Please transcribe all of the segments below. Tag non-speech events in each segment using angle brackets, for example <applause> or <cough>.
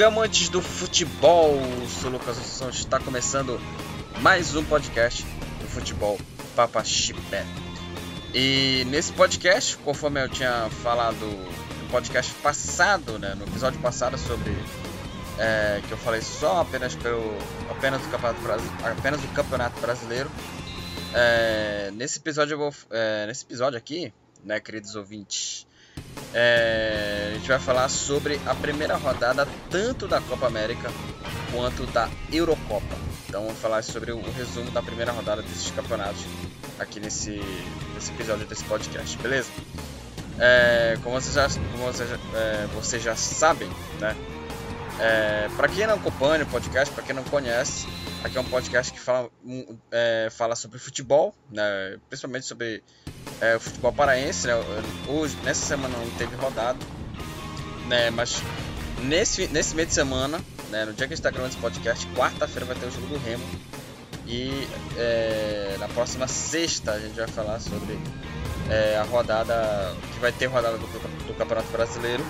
Salve amantes do futebol! Sou Lucas Assunção, está começando mais um podcast do futebol Papa Chipé. E nesse podcast, conforme eu tinha falado no podcast passado, né, no episódio passado sobre é, que eu falei só apenas pelo apenas do campeonato, apenas do campeonato brasileiro. É, nesse episódio eu vou, é, nesse episódio aqui, né, queridos ouvintes, é, a gente vai falar sobre a primeira rodada tanto da Copa América quanto da Eurocopa. Então vamos falar sobre o resumo da primeira rodada desses campeonatos aqui nesse, nesse episódio desse podcast, beleza? É, como vocês já, como vocês, é, vocês já sabem, né? É, para quem não acompanha o podcast, para quem não conhece, aqui é um podcast que fala, é, fala sobre futebol, né? principalmente sobre é, o futebol paraense. Né? Hoje, nessa semana não teve rodada, né? mas nesse, nesse meio de semana, né? no dia que a gente está gravando esse podcast, quarta-feira vai ter o jogo do Remo. E é, na próxima sexta a gente vai falar sobre é, a rodada que vai ter rodada do, do Campeonato Brasileiro.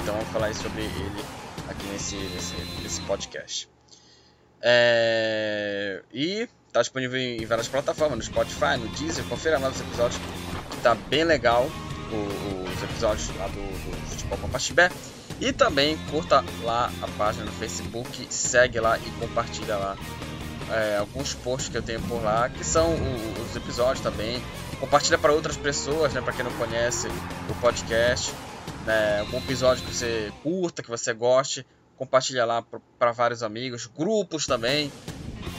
Então vamos falar sobre ele aqui nesse, nesse, nesse podcast. É, e está disponível em várias plataformas, no Spotify, no Deezer, confira lá os episódios, que tá bem legal, os episódios lá do, do Futebol Papaxibé. E também curta lá a página no Facebook, segue lá e compartilha lá é, alguns posts que eu tenho por lá, que são os episódios também. Compartilha para outras pessoas, né, para quem não conhece o podcast né, algum episódio que você curta, que você goste, compartilha lá para vários amigos, grupos também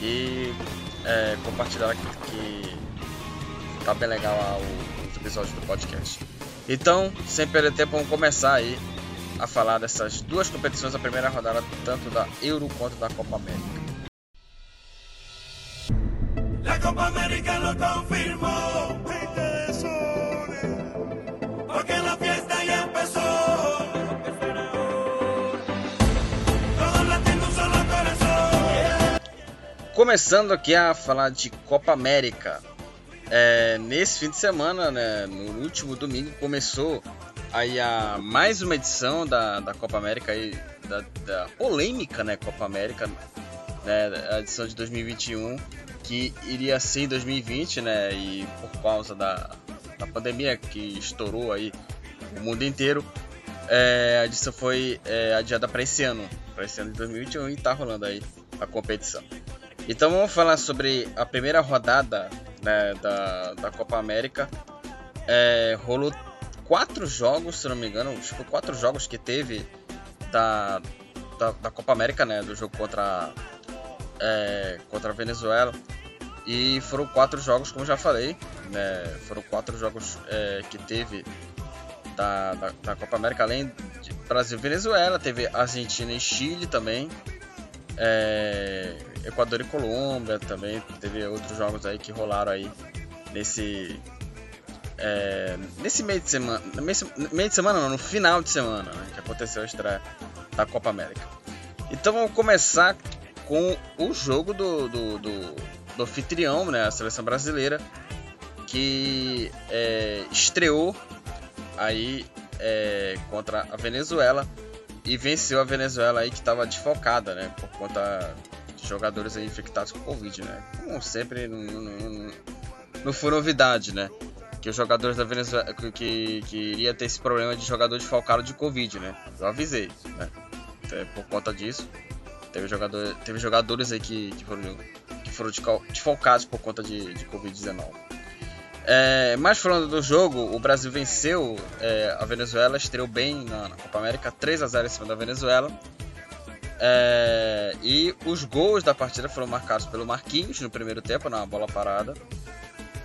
e é, compartilhar que, que tá bem legal lá os episódios do podcast. Então, sem perder tempo, vamos começar aí a falar dessas duas competições, a primeira rodada tanto da Euro quanto da Copa América. La Copa América lo confirmó. Começando aqui a falar de Copa América. É, nesse fim de semana, né, no último domingo, começou aí a mais uma edição da, da Copa América, aí, da, da polêmica né, Copa América, né, a edição de 2021, que iria ser em 2020, né, e por causa da, da pandemia que estourou aí o mundo inteiro, é, a edição foi é, adiada para esse ano, para esse ano de 2021, e está rolando aí a competição. Então vamos falar sobre a primeira rodada né, da, da Copa América. É, rolou quatro jogos, se não me engano, que quatro jogos que teve da, da, da Copa América, né, do jogo contra, é, contra a Venezuela. E foram quatro jogos, como já falei, né, foram quatro jogos é, que teve da, da, da, Copa América, além de Brasil e Venezuela, teve Argentina e Chile também. É, Equador e Colômbia também. Teve outros jogos aí que rolaram aí nesse. É, nesse meio de semana. Meio de semana não, no final de semana, né, que aconteceu a estreia da Copa América. Então vamos começar com o jogo do, do, do, do anfitrião, né, a seleção brasileira, que é, estreou aí é, contra a Venezuela e venceu a Venezuela aí que estava desfocada, né, por conta jogadores aí infectados com Covid, né? Como sempre, não, não, não, não foi novidade, né? Que os jogadores da Venezuela que, que, que iria ter esse problema de jogador desfalcado de Covid, né? Eu avisei, né? Por conta disso, teve, jogador, teve jogadores aí que, que foram, que foram desfalcados por conta de, de Covid-19. É, mas falando do jogo, o Brasil venceu é, a Venezuela, estreou bem na, na Copa América, 3 a 0 em cima da Venezuela. É, e os gols da partida foram marcados pelo Marquinhos no primeiro tempo, na bola parada.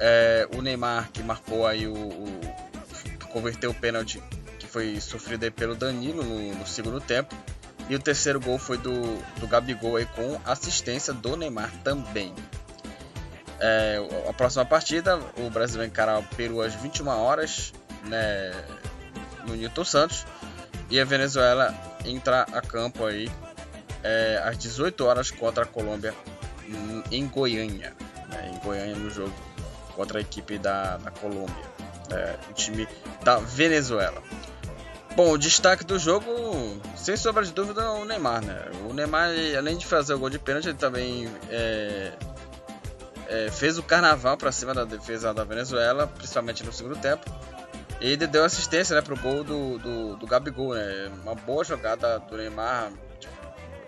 É, o Neymar que marcou aí o, o converteu o pênalti que foi sofrido pelo Danilo no, no, segundo tempo. E o terceiro gol foi do, do Gabigol aí com assistência do Neymar também. É, a próxima partida, o Brasil vai encarar o Peru às 21 horas né, no Newton Santos. E a Venezuela entra a campo aí é, às 18 horas contra a Colômbia em Goiânia. Né, em Goiânia no jogo contra a equipe da, da Colômbia, é, o time da Venezuela. Bom, o destaque do jogo, sem sombra de dúvida, é o Neymar, né? O Neymar, além de fazer o gol de pênalti, ele também é, é, fez o carnaval para cima da defesa da Venezuela, principalmente no segundo tempo. E deu assistência né, pro gol do, do, do Gabigol, né? Uma boa jogada do Neymar, tipo,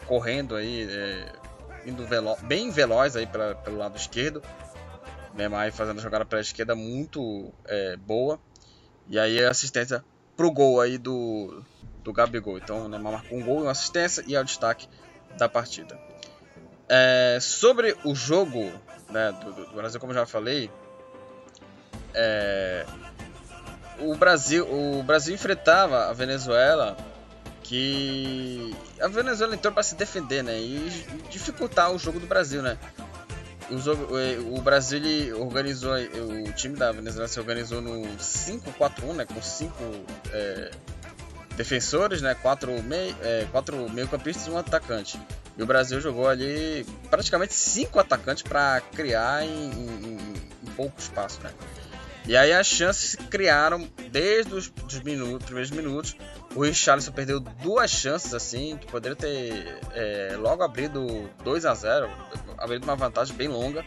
correndo aí, é, indo velo bem veloz aí pra, pelo lado esquerdo. Neymar fazendo a jogada pela esquerda muito é, boa. E aí a assistência pro gol aí do, do Gabigol. Então o Neymar marcou um gol, uma assistência e é o destaque da partida. É, sobre o jogo né, do, do, Brasil, como eu já falei, é, o Brasil o Brasil enfrentava a Venezuela que a Venezuela entrou para se defender, né, e dificultar o jogo do Brasil, né. O, o Brasil organizou, o time da Venezuela se organizou no 5-4-1, né, com 5 é, defensores, né, 4 meio, é, quatro meio campistas e um atacante. E o Brasil jogou ali praticamente 5 atacantes para criar em, em, em, pouco espaço, né. E aí as chances se criaram desde os dos minutos, primeiros minutos. O Richarlison perdeu duas chances assim, que poderia ter é, logo abrido 2 a 0 abrindo uma vantagem bem longa.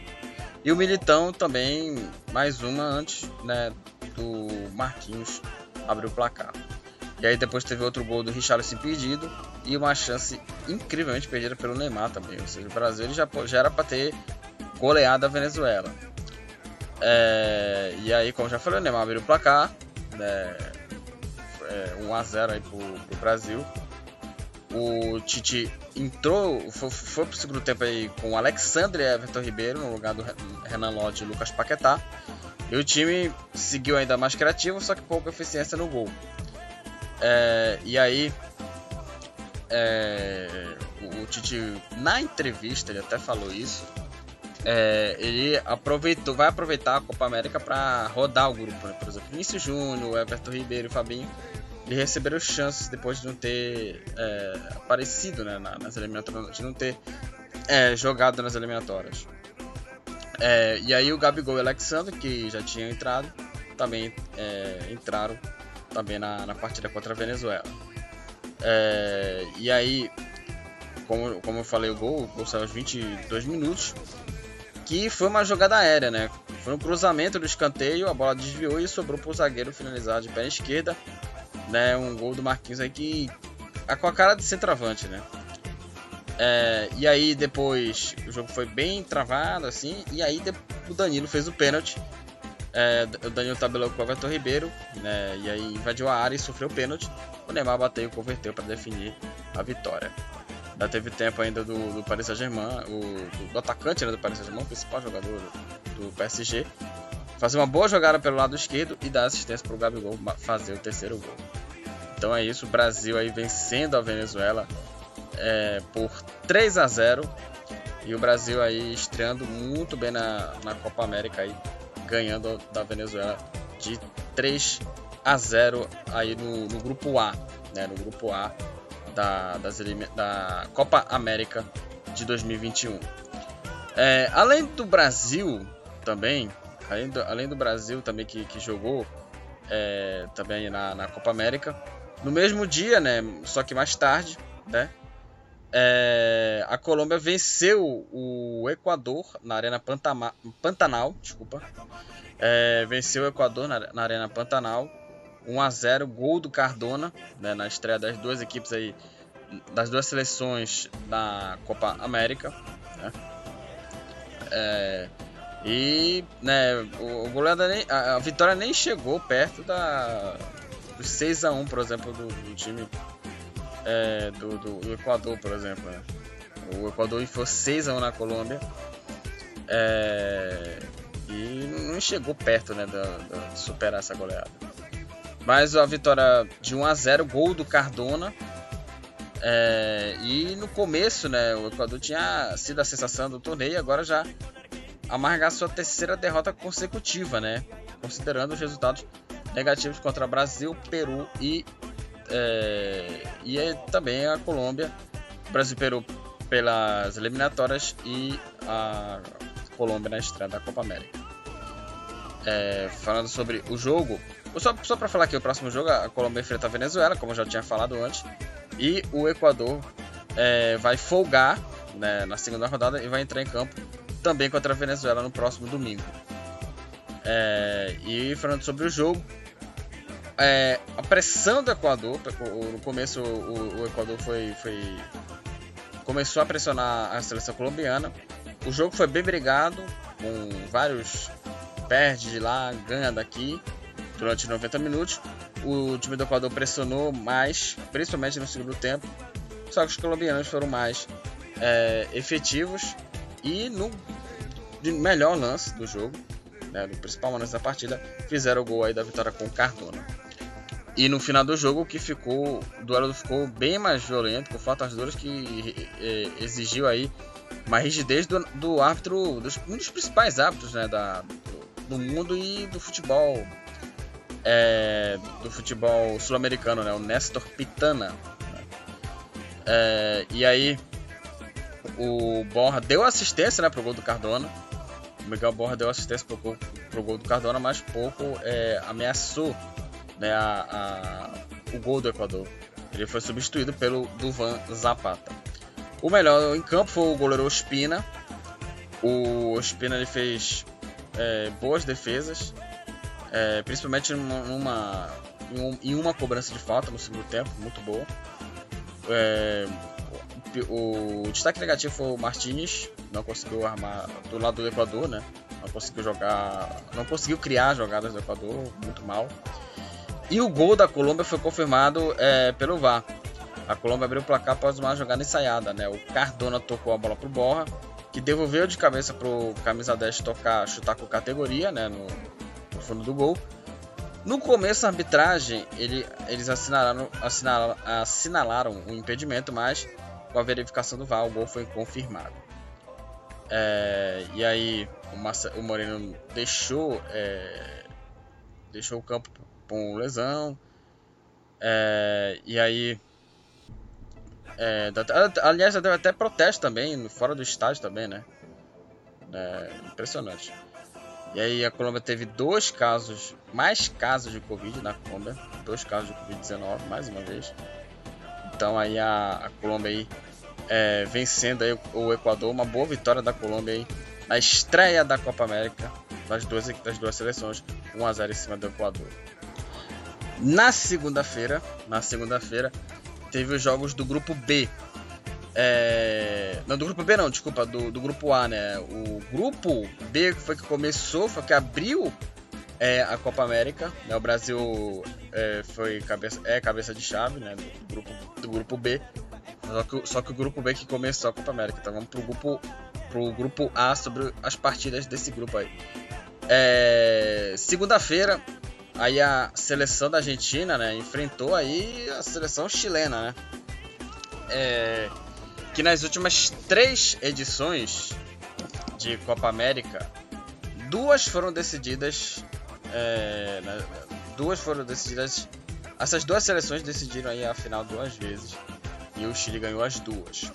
E o Militão também, mais uma antes né, do Marquinhos abrir o placar. E aí depois teve outro gol do Richarlison impedido e uma chance incrivelmente perdida pelo Neymar também. Ou seja, o Brasil já, já era para ter goleado a Venezuela. É, e aí, como já falei, o Neymar abriu o placar. Né, é, 1x0 aí pro, pro Brasil. O Tite entrou, foi, foi pro segundo tempo aí com o Alexandre Everton Ribeiro no lugar do Renan Lodge e Lucas Paquetá. E o time seguiu ainda mais criativo, só que pouca eficiência no gol. É, e aí, é, o Tite, na entrevista, ele até falou isso. É, ele aproveitou, vai aproveitar a Copa América para rodar o grupo, né? por exemplo, Vinícius Júnior, Everton Ribeiro Fabinho eles receberam chances depois de não ter é, aparecido né, nas eliminatórias, de não ter é, jogado nas eliminatórias. É, e aí o Gabigol e o Alexandre, que já tinham entrado, também é, entraram também na, na, partida contra a Venezuela. É, e aí, como, como eu falei, o gol, o gol saiu aos 22 minutos, que foi uma jogada aérea, né? Foi um cruzamento do escanteio, a bola desviou e sobrou para o zagueiro finalizar de pé esquerda né? Um gol do Marquinhos aí que é com a cara de centroavante, né? É, e aí depois o jogo foi bem travado assim, e aí o Danilo fez o pênalti. É, o Danilo tabelou com o Everton Ribeiro, né? E aí invadiu a área e sofreu o pênalti. O Neymar bateu e converteu para definir a vitória. Ainda teve tempo ainda do, do Paris Saint-Germain, o do, atacante né, do Paris Saint-Germain, o principal jogador do, do PSG, fazer uma boa jogada pelo lado esquerdo e dar assistência para o Gabigol fazer o terceiro gol. Então é isso, o Brasil aí vencendo a Venezuela é, por 3 a 0 e o Brasil aí estreando muito bem na, na Copa América aí, ganhando da Venezuela de 3 a 0 aí no, no grupo A, né, no grupo A da, das, da Copa América de 2021. É, além do Brasil também, além do, além do Brasil também que, que jogou é, também na, na Copa América, no mesmo dia, né, só que mais tarde, né, é, a Colômbia venceu o Equador na Arena Pantama, Pantanal, desculpa, é, venceu o Equador na, na, Arena Pantanal, 1 a 0, gol do Cardona, né, na estreia das duas equipes aí, das duas seleções na Copa América, né, é, e né, o, o nem, a, a vitória nem chegou perto da 6 a 1 por exemplo, do, do time é, do, do, do, Equador, por exemplo. Né? O Equador enfiou 6 a 1 na Colômbia. É, e não chegou perto né, de superar essa goleada. Mas a vitória de 1 a 0 gol do Cardona. É, e no começo, né, o Equador tinha sido a sensação do torneio, agora já amargar sua terceira derrota consecutiva, né? Considerando os resultados negativos contra Brasil, Peru e, é, e é também a Colômbia. Brasil e Peru pelas eliminatórias e a Colômbia na estreia da Copa América. É, falando sobre o jogo, Só, só para falar aqui, o próximo jogo, a Colômbia enfrenta a Venezuela, como eu já tinha falado antes. E o Equador é, vai folgar né, na segunda rodada e vai entrar em campo também contra a Venezuela no próximo domingo. É, e falando sobre o jogo, é, a pressão do Equador, no começo o, o Equador foi, foi, começou a pressionar a seleção colombiana. O jogo foi bem brigado, com vários perde de lá, ganha daqui durante 90 minutos. O time do Equador pressionou mais, principalmente no segundo tempo. Só que os colombianos foram mais é, efetivos e no melhor lance do jogo, né, no principal lance da partida, fizeram o gol aí da vitória com o Cardona. E no final do jogo que ficou, o duelo ficou bem mais violento, com faltas duras que é, exigiu aí uma rigidez do, do árbitro, dos, um dos principais árbitros né, da, do, do mundo e do futebol é, do futebol sul-americano, né, o Nestor Pitana. É, e aí o Borra deu assistência né, pro gol do Cardona. O Miguel Borra deu assistência pro pro gol do Cardona, mas pouco é, ameaçou né, a, a, o gol do Equador. Ele foi substituído pelo Duvan Zapata. O melhor em campo foi o goleiro Ospina. O Ospina ele fez é, boas defesas, é, principalmente numa, numa em, um, uma cobrança de falta no segundo tempo, muito boa. É, o, destaque negativo foi o Martinez, não conseguiu armar do lado do Equador, né? Não conseguiu jogar, não conseguiu criar jogadas do Equador, muito mal. E o gol da Colômbia foi confirmado é, pelo VAR. A Colômbia abriu o placar após uma jogada ensaiada, né? O Cardona tocou a bola pro Borra, que devolveu de cabeça pro camisa 10 tocar, chutar com categoria, né? No, no fundo do gol. No começo, a arbitragem, ele, eles assinalaram, assinalaram, assinalaram um impedimento, mas com a verificação do VAR, o gol foi confirmado. É, e aí, o, Marce, o Moreno deixou, é, deixou o campo com lesão. É, e aí. É, aliás, deu até protesto também, fora do estádio também, né? É, impressionante. E aí a Colômbia teve dois casos, mais casos de Covid na Colômbia, dois casos de Covid-19, mais uma vez. Então aí a, a Colômbia aí é, vencendo aí o Equador, uma boa vitória da Colômbia aí na estreia da Copa América das duas, das duas seleções, 1 a 0 em cima do Equador. Na segunda-feira, na segunda-feira, teve os jogos do grupo B. É... Não, do grupo B não, desculpa, do, do grupo A, né? O grupo B foi que começou, foi que abriu é, a Copa América. Né? O Brasil é, foi cabeça, é cabeça de chave né? do, grupo, do grupo B. Só que, só que o grupo B que começou a Copa América. Então vamos pro grupo, pro grupo A sobre as partidas desse grupo aí. É, Segunda-feira, Aí a seleção da Argentina, né, enfrentou aí a seleção chilena, né? É, que nas últimas três edições de Copa América, duas foram decididas, é, né, duas foram decididas, essas duas seleções decidiram aí a final duas vezes e o Chile ganhou as duas.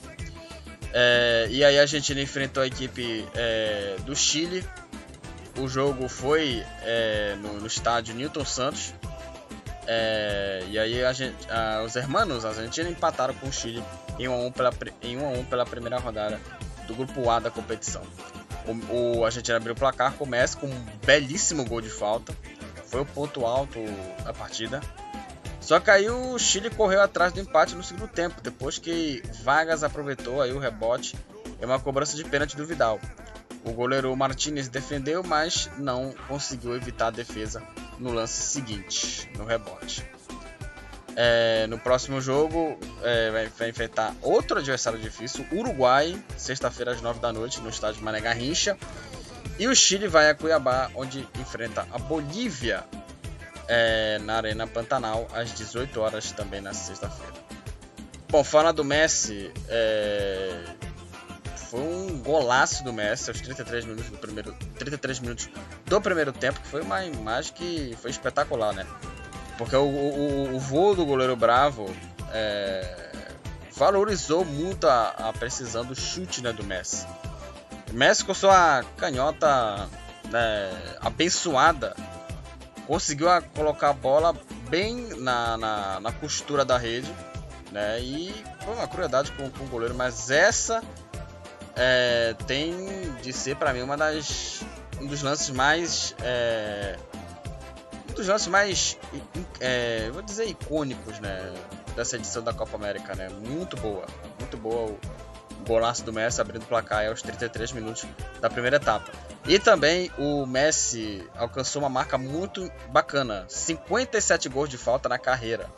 É, e aí a Argentina enfrentou a equipe é, do Chile o jogo foi é, no, no, estádio Newton Santos. É, e aí a gente, a, os hermanos Argentina empataram com o Chile em 1 a 1 pela, em 1 a 1 pela primeira rodada do grupo A da competição. O, o Argentina abriu o placar com o Messi com um belíssimo gol de falta. Foi o ponto alto da partida. Só que aí o Chile correu atrás do empate no segundo tempo, depois que Vargas aproveitou aí o rebote e uma cobrança de pênalti do Vidal. O goleiro Martinez defendeu, mas não conseguiu evitar a defesa no lance seguinte, no rebote. É, no próximo jogo, é, vai, vai, enfrentar outro adversário difícil, Uruguai, sexta-feira às 9 da noite, no estádio Mané Garrincha. E o Chile vai a Cuiabá, onde enfrenta a Bolívia é, na Arena Pantanal, às 18 horas também na sexta-feira. Bom, fala do Messi, é, foi um golaço do Messi aos 33 minutos do primeiro, 33 minutos do primeiro tempo, que foi uma imagem que foi espetacular, né? Porque o, o, o voo do goleiro Bravo é, valorizou muito a, a, precisão do chute né, do Messi. O Messi com sua canhota né, abençoada conseguiu colocar a bola bem na, na, na costura da rede, né? E foi uma crueldade com, com o goleiro, mas essa é, tem de ser para mim uma das um dos lances mais é, um dos lances mais é, vou dizer icônicos, né? Dessa edição da Copa América, né? Muito boa, muito boa o golaço do Messi abrindo o placar aos 33 minutos da primeira etapa. E também o Messi alcançou uma marca muito bacana: 57 gols de falta na carreira.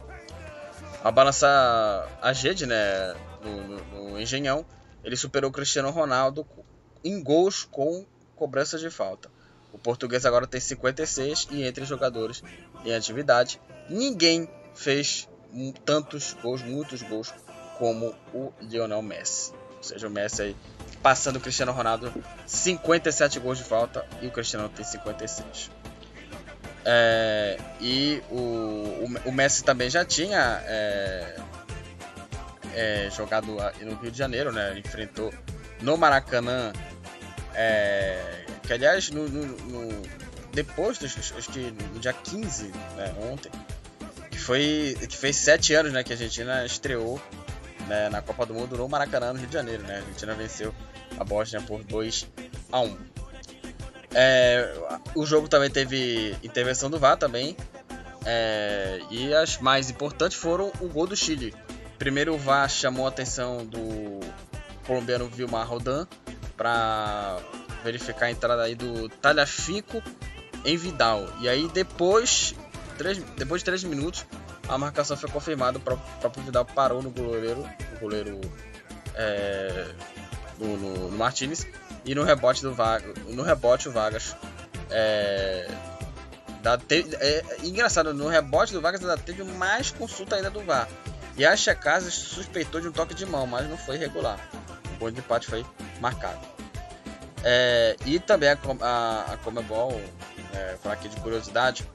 A balança a Gede, né, no, no, no, Engenhão, ele superou o Cristiano Ronaldo em gols com cobrança de falta. O português agora tem 56 e entre jogadores em atividade, ninguém fez tantos gols, muitos gols como o Lionel Messi. Ou seja, o Messi aí passando o Cristiano Ronaldo 57 gols de falta e o Cristiano tem 56. É, e o, o, o, Messi também já tinha é, é, jogado no Rio de Janeiro, né? enfrentou no Maracanã, é, que aliás no, no, no, depois, acho que no dia 15, né, ontem, que foi que fez sete anos né, que a Argentina estreou né, na Copa do Mundo no Maracanã, no Rio de Janeiro. Né? A Argentina venceu a Bósnia por 2 a 1. É, o jogo também teve intervenção do VAR também. É, e as mais importantes foram o gol do Chile. Primeiro o VAR chamou a atenção do colombiano Vilmar Rodan para verificar a entrada aí do Talhafico em Vidal. E aí depois, três, depois de 3 minutos, a marcação foi confirmada. O próprio Vidal parou no goleiro, o goleiro é, no, no, no Martinez e no rebote do Vargas, no rebote o Vargas é, te, é, engraçado, no rebote do Vargas ainda teve mais consulta ainda do VAR. E a Checasa suspeitou de um toque de mão, mas não foi regular. O gol de empate foi marcado. É, e também a, a, a Comebol, é, falar aqui de curiosidade,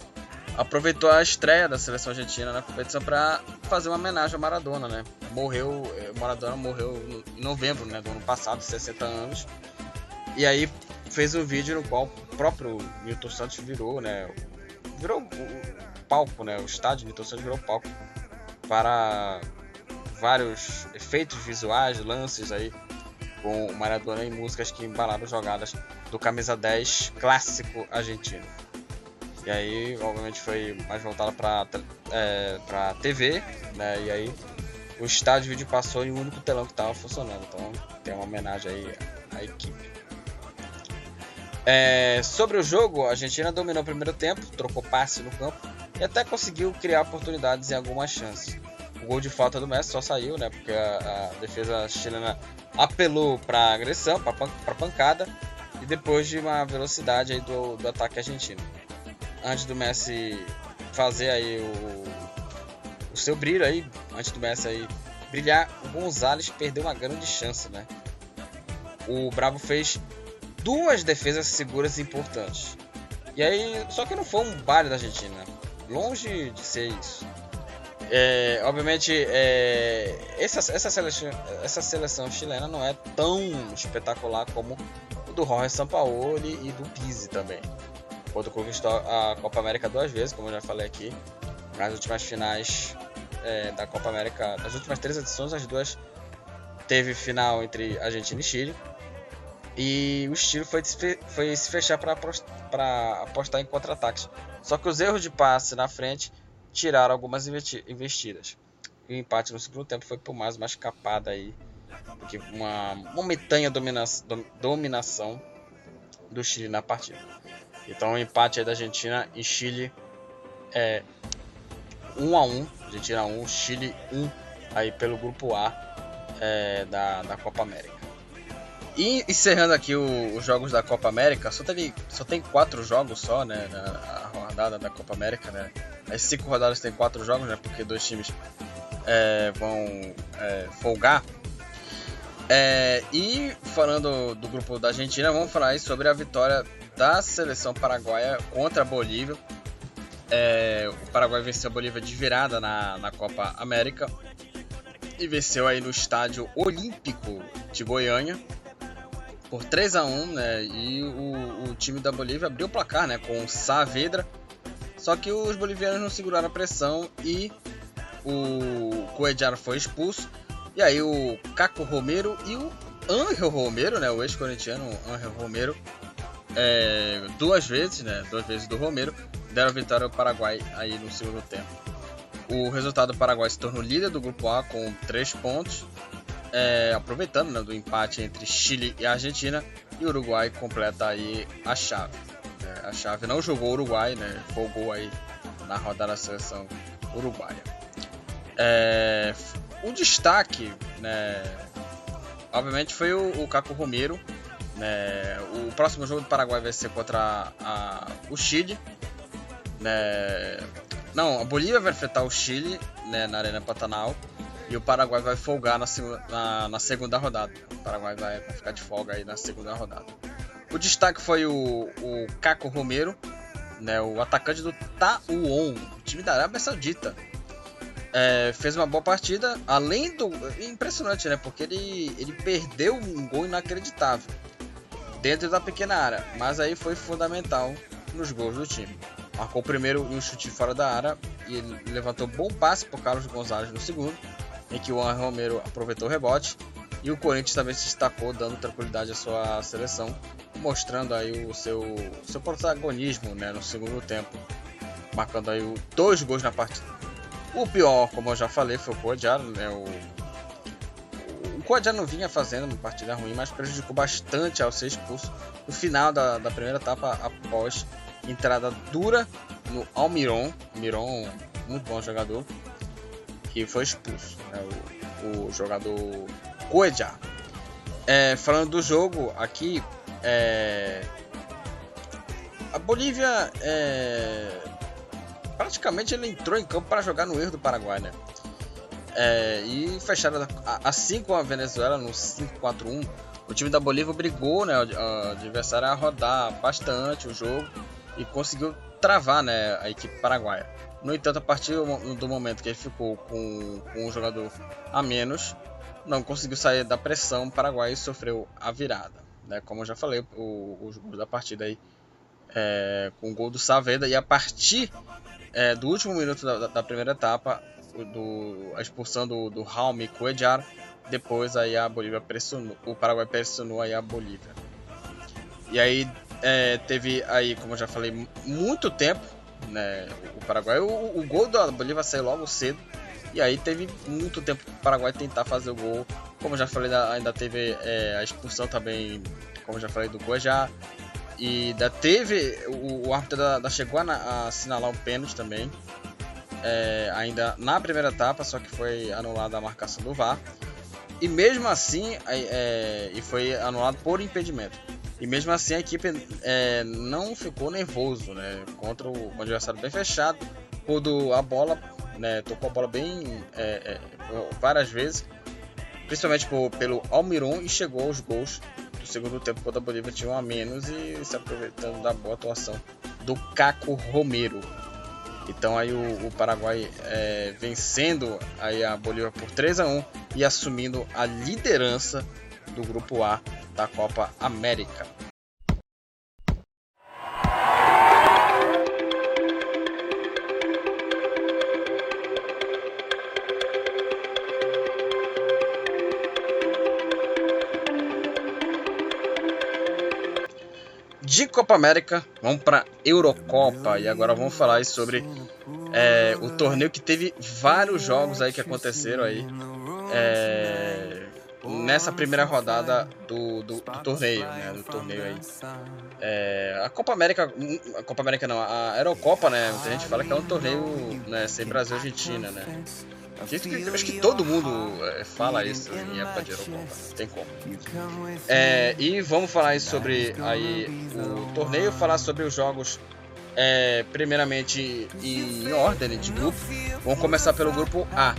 aproveitou a estreia da seleção argentina na competição para fazer uma homenagem ao Maradona, né? Morreu, é, Maradona morreu em novembro, né, do ano passado, 60 anos. E aí fez um vídeo no qual o próprio Milton Santos virou, né, virou o palco, né, o estádio Milton Santos virou palco para vários efeitos visuais, lances aí com o Maradona e músicas que embalaram jogadas do camisa 10 clássico argentino. E aí, obviamente, foi mais voltado para é, para TV, né? E aí o estádio vídeo passou e o único telão que estava funcionando. Então tem uma homenagem aí à equipe. É, sobre o jogo, a Argentina dominou o primeiro tempo, trocou passe no campo e até conseguiu criar oportunidades em algumas chances. O gol de falta do Messi só saiu, né? Porque a, a defesa chilena apelou para agressão, para pancada e depois de uma velocidade aí do, do ataque argentino antes do Messi fazer aí o, o seu brilho aí, antes do Messi aí brilhar, o Gonzalez perdeu uma grande chance, né? O Bravo fez duas defesas seguras importantes. E aí, só que não foi um baile da Argentina, longe de ser isso. É, obviamente, é, essa, essa, seleção, essa seleção chilena não é tão espetacular como o do Jorge Sampaoli e do Pizzi também. Porto conquistou a Copa América duas vezes, como eu já falei aqui. Nas últimas finais é, da Copa América, nas últimas três edições, as duas teve final entre Argentina e Chile. E o Chile foi, foi se fechar para apostar em contra-ataques. Só que os erros de passe na frente tiraram algumas investidas. E o empate no segundo tempo foi por mais uma escapada aí. Porque uma momentânea domina, dominação do Chile na partida. Então o empate da Argentina e Chile é 1 a 1 Argentina 1, Chile 1 aí pelo grupo A é, da, da Copa América. E encerrando aqui o, os jogos da Copa América, só, teve, só tem quatro jogos só, né? Na rodada da Copa América, né? As cinco rodadas tem quatro jogos, né? Porque dois times é, vão é, folgar. É, e falando do grupo da Argentina, vamos falar aí sobre a vitória da seleção paraguaia contra a Bolívia. É, o Paraguai venceu a Bolívia de virada na, na Copa América e venceu aí no estádio Olímpico de Goiânia por 3 a 1 né? E o, o time da Bolívia abriu o placar né? com Saavedra, Só que os bolivianos não seguraram a pressão e o Coedjar foi expulso. E aí o Caco Romero e o Angel Romero, né, o ex-corintiano Angel Romero, é, duas vezes, né, duas vezes do Romero, deram vitória ao Paraguai aí no segundo tempo. O resultado do Paraguai se tornou líder do grupo A com três pontos, é, aproveitando né, do empate entre Chile e Argentina, e o Uruguai completa aí a chave. A chave não jogou o Uruguai, né, folgou aí na rodada da seleção uruguaia. É, o destaque, né, obviamente, foi o, o Caco Romero. Né, o próximo jogo do Paraguai vai ser contra a, o Chile. Né, não, a Bolívia vai enfrentar o Chile né, na Arena Pantanal. E o Paraguai vai folgar na, na, na segunda rodada. O Paraguai vai, ficar de folga aí na segunda rodada. O destaque foi o, o Caco Romero, né, o atacante do Tauon, time da Arábia Saudita é, fez uma boa partida, além do. Impressionante, né? Porque ele, ele perdeu um gol inacreditável dentro da pequena área, mas aí foi fundamental nos gols do time. Marcou o primeiro e um chute fora da área e ele levantou bom passe para Carlos Gonzalez no segundo, em que o Juan Romero aproveitou o rebote e o Corinthians também se destacou, dando tranquilidade à sua seleção, mostrando aí o seu, seu protagonismo né, no segundo tempo, marcando aí dois gols na partida. O pior, como eu já falei, foi o Coadjaro, né? O, o Coadjaro não vinha fazendo uma partida ruim, mas prejudicou bastante ao ser expulso no final da, da primeira etapa, após entrada dura no Almiron. Almiron, muito bom jogador, que foi expulso, né? o, o jogador Coadjaro. É, falando do jogo aqui, é, a Bolívia é, praticamente ele entrou em campo para jogar no erro do Paraguai, né? É, e fecharam assim com a Venezuela no 5-4-1. O time da Bolívia brigou, né, o adversário a rodar bastante o jogo e conseguiu travar, né, a equipe paraguaia. No entanto, a partir do momento que ele ficou com, com um jogador a menos, não conseguiu sair da pressão paraguaia e sofreu a virada. Né? Como eu já falei, o, o jogo da partida aí é, com o gol do Saavedra e a partir é, do último minuto da, da, primeira etapa, do, a expulsão do, do Raul Cuellar, depois aí a Bolívia pressionou, o Paraguai pressionou aí a Bolívia. E aí é, teve aí, como eu já falei, muito tempo, né, o Paraguai, o, o gol da Bolívia saiu logo cedo, e aí teve muito tempo para o Paraguai tentar fazer o gol. Como já falei, ainda teve é, a expulsão também, como já falei, do Guajá. E da teve. O, o árbitro da, da chegou a, a, assinalar o pênalti também. É, ainda na primeira etapa, só que foi anulada a marcação do VAR. E mesmo assim, é, e foi anulado por impedimento. E mesmo assim a equipe é, não ficou nervoso, né? Contra o adversário bem fechado. Quando a bola, né, tocou a bola bem é, é, várias vezes. Principalmente por, pelo Almiron e chegou aos gols do segundo tempo, quando a Bolívia tinha um a menos e se aproveitando da boa atuação do Caco Romero. Então aí o, o Paraguai é, vencendo aí a Bolívia por 3 a 1 e assumindo a liderança do grupo A da Copa América. De Copa América, vamos para Eurocopa e agora vamos falar sobre é, o torneio que teve vários jogos aí que aconteceram aí é, nessa primeira rodada do, do, do, torneio, né, do torneio aí. É, a Copa América, a Copa América não, a Eurocopa, né, muita gente fala que é um torneio né, sem Brasil e Argentina, né. Acho que todo mundo é, fala isso em época de Eurocopa, tem como. É, e vamos falar sobre aí o torneio, falar sobre os jogos é, primeiramente em ordem de grupo. Vamos começar pelo grupo A,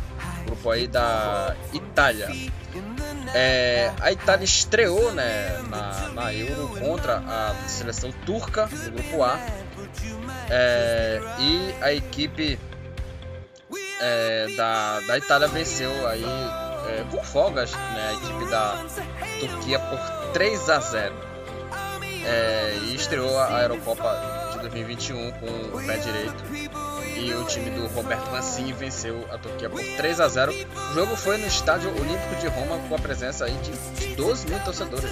grupo aí da Itália. É, a Itália estreou né, na, na, Euro contra a seleção turca do grupo A. É, e a equipe é, da, da Itália venceu aí é, por folgas né, a equipe da Turquia por 3 a 0. é, e estreou a Eurocopa de 2021 com o pé direito. E o time do Roberto Mancini venceu a Turquia por 3 a 0. O jogo foi no Estádio Olímpico de Roma com a presença aí de 12 mil torcedores.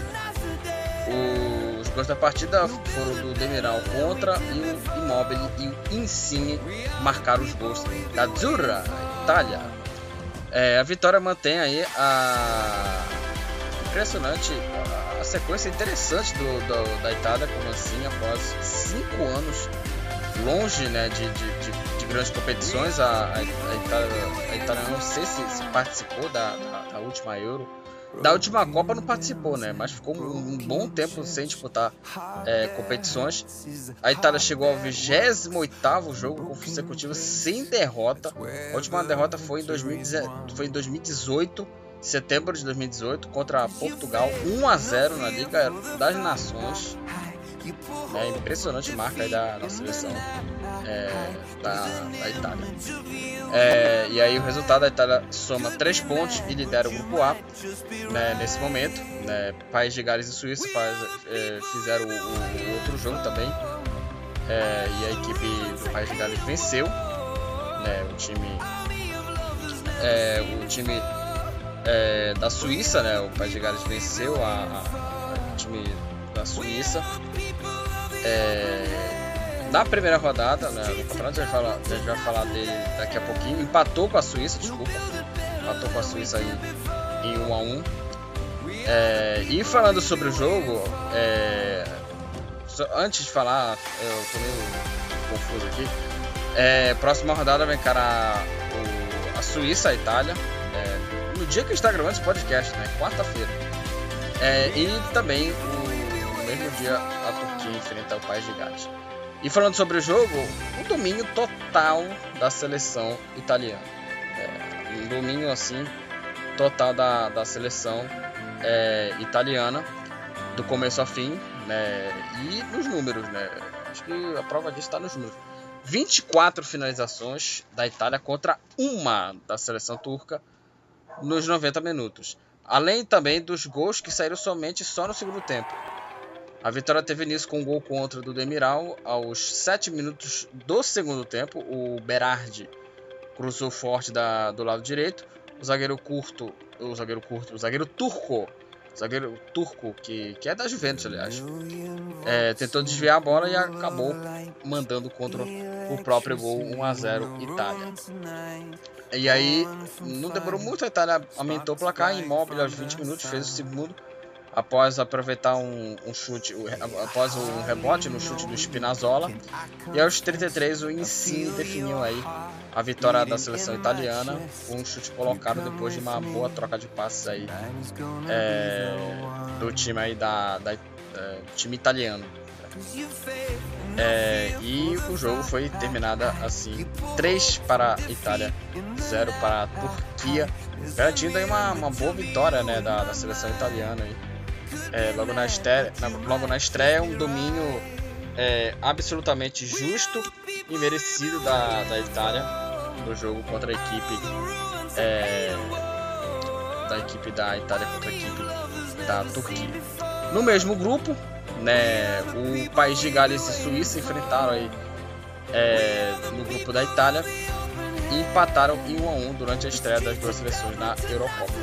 Os gols da partida foram do Demiral contra e o Immobile e o Insigne marcaram os gols da Azzurra, Itália. É, a vitória mantém aí a impressionante a sequência interessante do, do da Itália com o após cinco anos longe né, de, de, de, de grandes competições. A, a, a, Itália, a Itália não sei se, se participou da, da, da, última Euro. Da última Copa não participou, né? Mas ficou um, um bom tempo sem disputar é, competições. A Itália chegou ao 28 jogo consecutivo sem derrota. A última derrota foi em, 2018, foi em 2018 setembro de 2018 contra Portugal 1 a 0 na Liga das Nações é impressionante marca aí da nossa seleção é, da, da, Itália. É, e aí o resultado da Itália soma 3 pontos e lidera o grupo A né, nesse momento. Né, País de Gales e Suíça faz, é, fizeram o, o, outro jogo também. É, e a equipe do País de Gales venceu. Né, o time. É, o time é, da Suíça, né, o País de Gales venceu a, a, o time da Suíça. É, na primeira rodada, né, no campeonato, a gente, fala, a gente vai falar dele daqui a pouquinho, empatou com a Suíça, desculpa, empatou com a Suíça aí em 1 a 1 é, E falando sobre o jogo, é, antes de falar, eu tô meio confuso aqui, é, próxima rodada vai encarar o, a Suíça, a Itália, é, no dia que a gente está gravando esse podcast, né, quarta-feira. É, e também mesmo dia a que enfrenta o País de Gales. E falando sobre o jogo, um domínio total da seleção italiana. É, um domínio assim total da, da seleção é, italiana, do começo ao fim, né? E nos números, né? Acho que a prova disso está nos números. 24 finalizações da Itália contra uma da seleção turca nos 90 minutos. Além também dos gols que saíram somente só no segundo tempo. A vitória teve início com um gol contra do Demiral aos 7 minutos do segundo tempo. O Berardi cruzou forte da, do lado direito. O zagueiro curto, o zagueiro curto, o zagueiro turco, o zagueiro turco que, que é da Juventus, aliás, é, tentou desviar a bola e acabou mandando contra o próprio gol 1 a 0 Itália. E aí não demorou muito, a Itália aumentou o placar, imóvel aos 20 minutos fez o segundo após aproveitar um, um chute, após um rebote no chute do Spinazzola. E aos 33 o Insigne definiu aí a vitória da seleção italiana com um chute colocado depois de uma boa troca de passes aí é, do time aí da, da é, time italiano. É, e o jogo foi terminado assim: 3 para a Itália, 0 para a Turquia, garantindo aí uma, uma boa vitória né, da, da seleção italiana. Aí é, logo, na estreia, na, logo na estreia, um domínio é, absolutamente justo e merecido da, da Itália no jogo contra a equipe é, da equipe da Itália contra a equipe da Turquia. No mesmo grupo, né, o país de Gales e Suíça enfrentaram aí, é, no grupo da Itália e empataram em 1 a 1 durante a estreia das duas seleções na Eurocopa.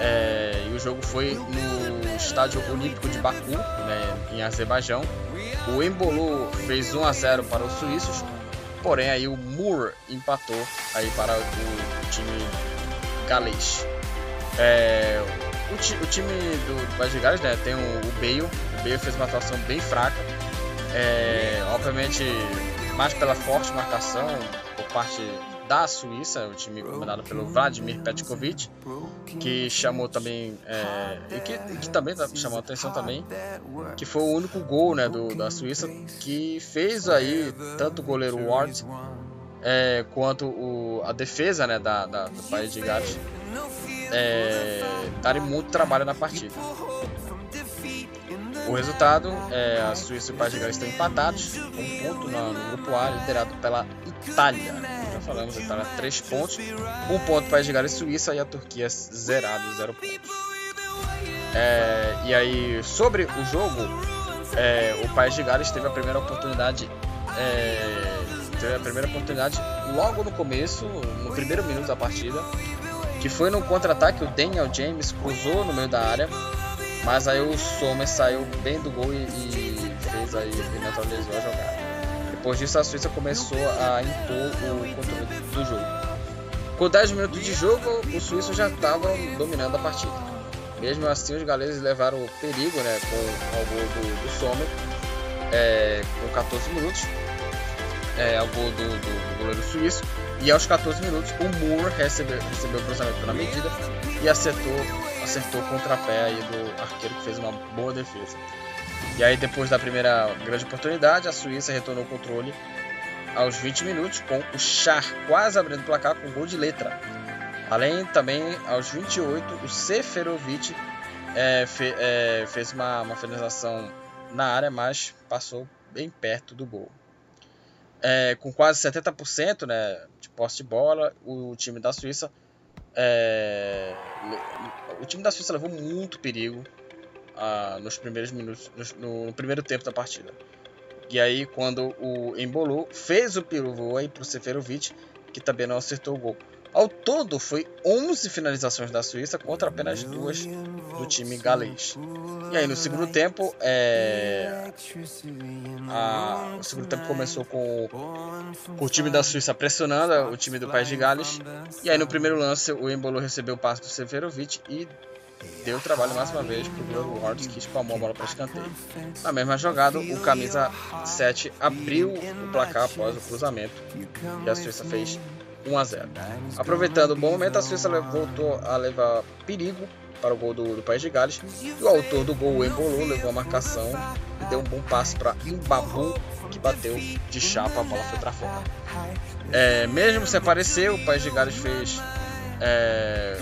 É, e o jogo foi no Estádio Olímpico de Baku, né, em Azerbaijão. O Embolo fez 1 a 0 para os suíços, porém aí o Moore empatou aí para o time galês. É, o, ti, o, time do, do de Gales né, tem o, o Bale, o Bale fez uma atuação bem fraca, é, obviamente mais pela forte marcação por parte da Suíça, o time comandado pelo Vladimir Petkovic, que chamou também é, e que, que, também tá, chamou a atenção também, que foi o único gol né, do, da Suíça que fez aí tanto o goleiro Ward é, quanto o, a defesa né, da, da, do país de Gales é, darem muito trabalho na partida. O resultado é a Suíça e o País de Gales estão empatados, um ponto no grupo A, liderado pela Itália já falamos, a Itália 3 pontos, um ponto para a Gales e Suíça e a Turquia zerado, 0 pontos. É, e aí, sobre o jogo, é, o País de Gales teve a primeira oportunidade. É, teve a primeira oportunidade logo no começo, no primeiro minuto da partida, que foi no contra-ataque. O Daniel James cruzou no meio da área, mas aí o Sommer saiu bem do gol e, e fez aí neutralizou a jogada. Depois disso, a Suíça começou a impor o controle do jogo. Com 10 minutos de jogo, os suíços já estavam dominando a partida. Mesmo assim, os galeses levaram o perigo né, com o gol do, do Sommer, é, com 14 minutos, é, ao gol do, do, do, goleiro suíço. E aos 14 minutos, o Moore recebeu, recebeu o cruzamento na medida e acertou, acertou o contrapé aí do arqueiro que fez uma boa defesa. E aí, depois da primeira grande oportunidade, a Suíça retornou o controle aos 20 minutos, com o Char quase abrindo o placar com gol de letra. Além também, aos 28, o Seferovic é, fe, é, fez uma, uma finalização na área, mas passou bem perto do gol. É, com quase 70% né, de posse de bola, o time da Suíça é, o time da Suíça levou muito perigo nos primeiros minutos, no, no, primeiro tempo da partida. E aí, quando o embolou, fez o pivô aí pro Seferovic, que também não acertou o gol. Ao todo, foi 11 finalizações da Suíça contra apenas duas do time galês. E aí, no segundo tempo, é... a... o segundo tempo começou com o time da Suíça pressionando o time do País de Gales. E aí, no primeiro lance, o Embolo recebeu o passe do Seferovic e deu trabalho mais uma vez para o Glover Ward, que espalmou a bola para escanteio. Na mesma jogada, o camisa 7 abriu o placar após o cruzamento e a Suíça fez 1 a 0. Aproveitando o bom momento, a Suíça voltou a levar perigo para o gol do, do País de Gales e o autor do gol, o Embolou, levou a marcação e deu um bom passe para Imbabu, que bateu de chapa, a bola foi para fora. É, mesmo sem aparecer, o País de Gales fez é,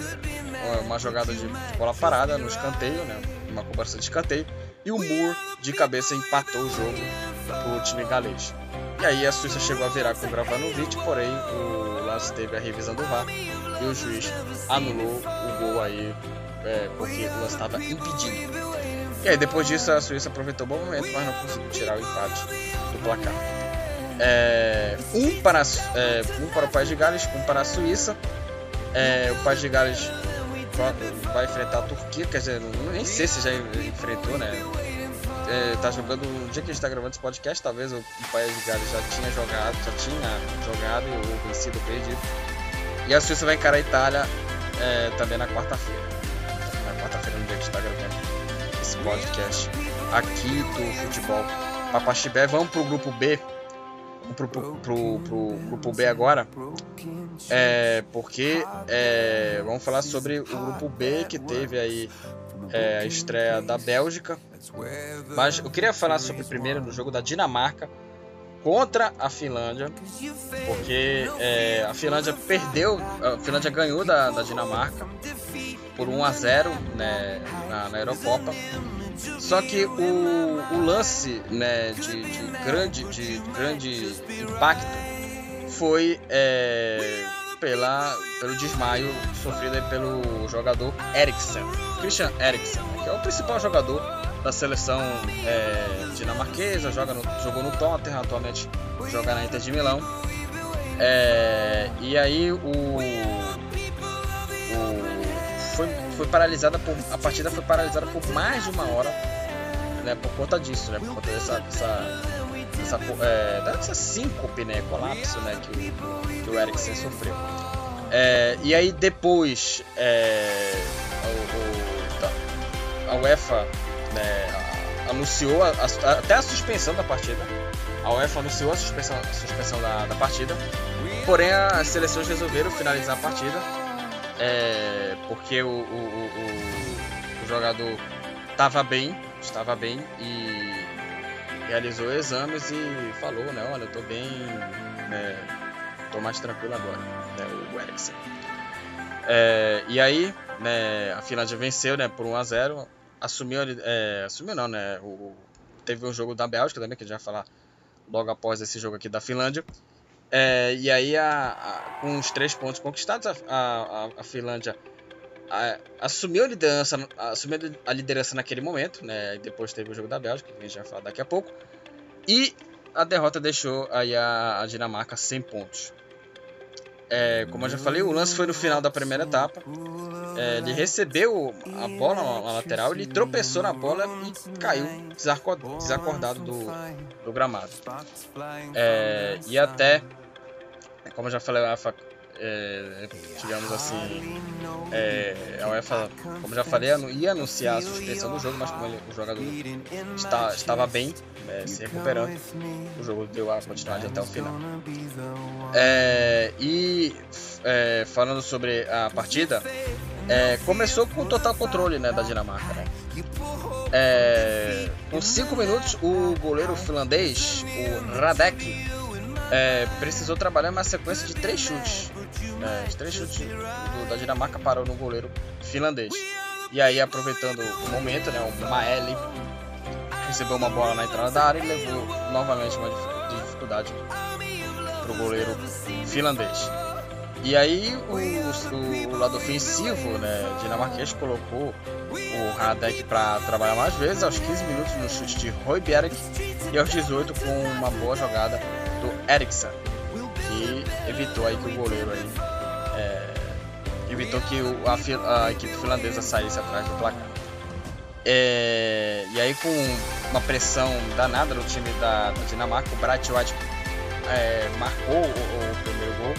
uma jogada de bola parada no escanteio, né? uma cobrança de escanteio, e o Moore de cabeça empatou o jogo para o time galês. E aí a Suíça chegou a virar com o Gravanovic, porém o lance teve a revisão do VAR e o juiz anulou o gol aí é, porque o lance estava impedido. E aí depois disso a Suíça aproveitou o bom momento, mas não conseguiu tirar o empate do placar. É, um, para, é, um para o País de Gales, um para a Suíça. É, o País de Gales vai enfrentar a Turquia, quer dizer, nem sei se já enfrentou, né? É, tá jogando no dia que a gente tá gravando esse podcast, talvez o, país de Gales já tinha jogado, já tinha jogado ou vencido ou perdido. E a Suíça vai encarar a Itália é, também na quarta-feira. Na quarta-feira, no dia que a gente tá gravando esse podcast aqui do futebol Papaxibé. Vamos pro grupo B pro, pro, pro, pro grupo B agora, é, porque é, vamos falar sobre o grupo B que teve aí é, a estreia da Bélgica. Mas eu queria falar sobre primeiro no jogo da Dinamarca contra a Finlândia, porque é, a Finlândia perdeu, a Finlândia ganhou da, da Dinamarca por 1 a 0 né, na, na Eurocopa. Só que o, o lance né, de, de, grande, de grande impacto foi é, pela, pelo desmaio sofrido pelo jogador Eriksen, Christian Eriksen, né, que é o principal jogador da seleção é, dinamarquesa, joga no, jogou no Tottenham, atualmente joga na Inter de Milão. É, e aí o, foi, paralisada por. A partida foi paralisada por mais de uma hora, né? Por conta disso, né? Por conta dessa. dessa, dessa, é, dessa síncope, né? Colapso, né? Que o, que o Eriksen sofreu. É, e aí depois é, o, o, a UEFA né, anunciou a, a, até a suspensão da partida. A UEFA anunciou a suspensão, a suspensão da, da partida. Porém, as seleções resolveram finalizar a partida é, porque o, o, o, o jogador estava bem, estava bem e realizou exames e falou, né, olha, eu tô bem, né, tô mais tranquilo agora, né, o Eriksen. É, e aí, né, a Finlândia venceu, né, por 1 a 0 assumiu, é, assumiu não, né, o, teve um jogo da Bélgica também, que a gente vai falar logo após esse jogo aqui da Finlândia, é, e aí, a, a, com os três pontos conquistados, a, a, a Finlândia assumiu a liderança, assumiu a liderança naquele momento, né? E depois teve o jogo da Bélgica, que a gente vai falar daqui a pouco. E a derrota deixou aí a, a Dinamarca sem pontos. É, como eu já falei, o lance foi no final da primeira etapa. É, ele recebeu a bola na lateral, ele tropeçou na bola e caiu desacordado do, do gramado. É, e até, como eu já falei, é, digamos assim, é, a UEFA, como já falei, ia anunciar a suspensão do jogo, mas como ele, o jogador está, estava bem, é, se recuperando, o jogo deu a continuidade até o final. É, e é, falando sobre a partida, é, começou com total controle né, da Dinamarca. Né? com 5 minutos, o goleiro finlandês, o Radek, é, precisou trabalhar uma sequência de três chutes. É, os três chutes da Dinamarca parou no goleiro finlandês. E aí, aproveitando o momento, né, o Maeli recebeu uma bola na entrada da área e levou novamente uma dificuldade para o goleiro finlandês. E aí o, o, o, lado ofensivo, né, dinamarquês colocou o Radek para trabalhar mais vezes, aos 15 minutos no chute de Royberg e aos 18 com uma boa jogada do Eriksen, evitou aí que o goleiro aí, é, evitou que o, a, a, equipe finlandesa saísse atrás do placar. É, e aí com uma pressão danada no time da, da Dinamarca, o Braithwaite é, marcou o, o, primeiro gol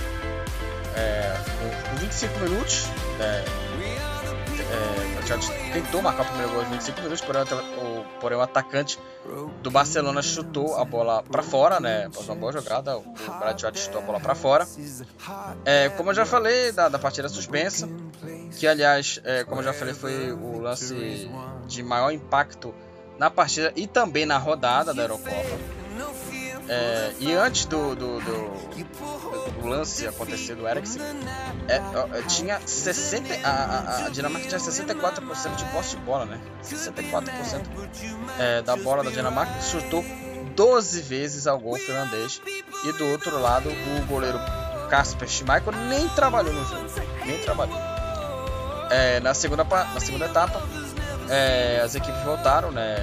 é, com 25 minutos. É, é, tentou marcar o primeiro gol aos 25 minutos, porém o, porém o atacante do Barcelona chutou a bola para fora, né? Após uma boa jogada, o Brad chutou a bola para fora. É, como eu já falei da, da partida suspensa, que aliás, é, como eu já falei, foi o lance de maior impacto na partida e também na rodada da Eurocopa. É, e antes do, do, do, do, lance acontecer do Eriksen, é, é, tinha 60, a, a, a, Dinamarca tinha 64% de posse de bola, né? 64% é, da bola da Dinamarca chutou 12 vezes ao gol finlandês. E do outro lado, o goleiro Kasper Schmeichel nem trabalhou no jogo. Nem trabalhou. É, na, segunda, na segunda etapa, é, as equipes voltaram, né?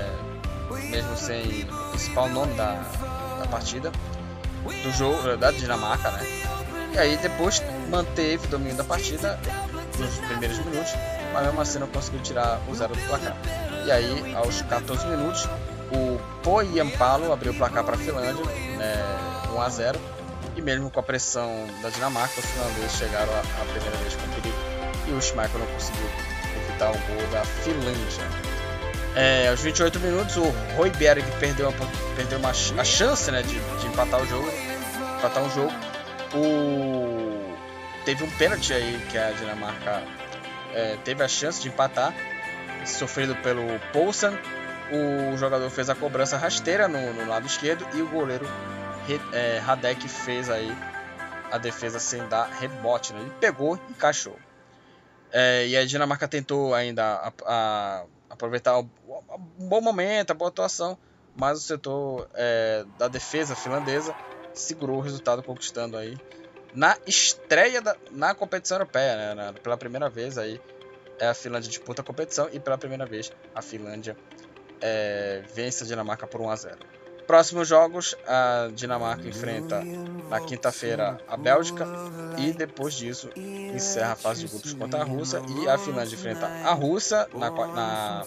Mesmo sem o principal nome da, da partida do jogo da Dinamarca, né? E aí depois manteve o domínio da partida nos primeiros minutos, mas mesmo assim não conseguiu tirar o zero do placar. E aí, aos 14 minutos, o Poyampalo abriu o placar para a Finlândia, né, 1 a 0. E mesmo com a pressão da Dinamarca, os finlandeses chegaram a, a primeira vez com perigo e o Schmeichel não conseguiu evitar o gol da Finlândia. É, aos 28 minutos, o Royberg perdeu, uma, perdeu uma, a chance né, de, de empatar o jogo. Empatar um jogo. O, teve um pênalti aí que a Dinamarca é, teve a chance de empatar, sofrido pelo Poulsen. O jogador fez a cobrança rasteira no, no lado esquerdo e o goleiro é, Radek fez aí a defesa sem dar rebote. Né? Ele pegou e encaixou. É, e a Dinamarca tentou ainda a, a aproveitar um bom momento, a boa atuação, mas o setor é, da defesa finlandesa segurou o resultado conquistando aí na estreia da, na competição europeia, né, pela primeira vez aí é a Finlândia disputa a competição e pela primeira vez a Finlândia é, vence a Dinamarca por 1 a 0. Próximos jogos, a Dinamarca enfrenta na quinta-feira a Bélgica e depois disso encerra a fase de grupos contra a Rússia e a Finlândia enfrenta a Rússia na, na,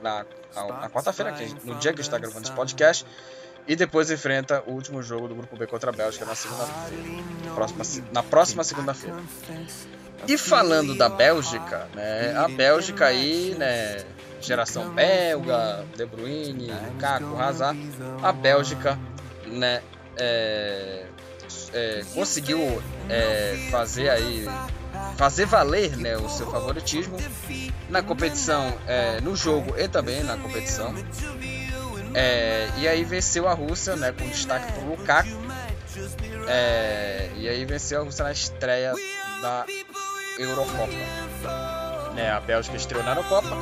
na, na quarta-feira, no dia que está gravando esse podcast, e depois enfrenta o último jogo do grupo B contra a Bélgica na segunda-feira, na próxima segunda-feira. E falando da Bélgica, né, a Bélgica aí, né, geração belga, De Bruyne, Lukaku, Hazard, a Bélgica, né, é, é, conseguiu é, fazer aí fazer valer né, o seu favoritismo na competição, é, no jogo e também na competição. É, e aí venceu a Rússia, né, com destaque para o Lukaku. É, e aí venceu a Rússia na estreia da Eurocopa. Né, a Bélgica estreou na Eurocopa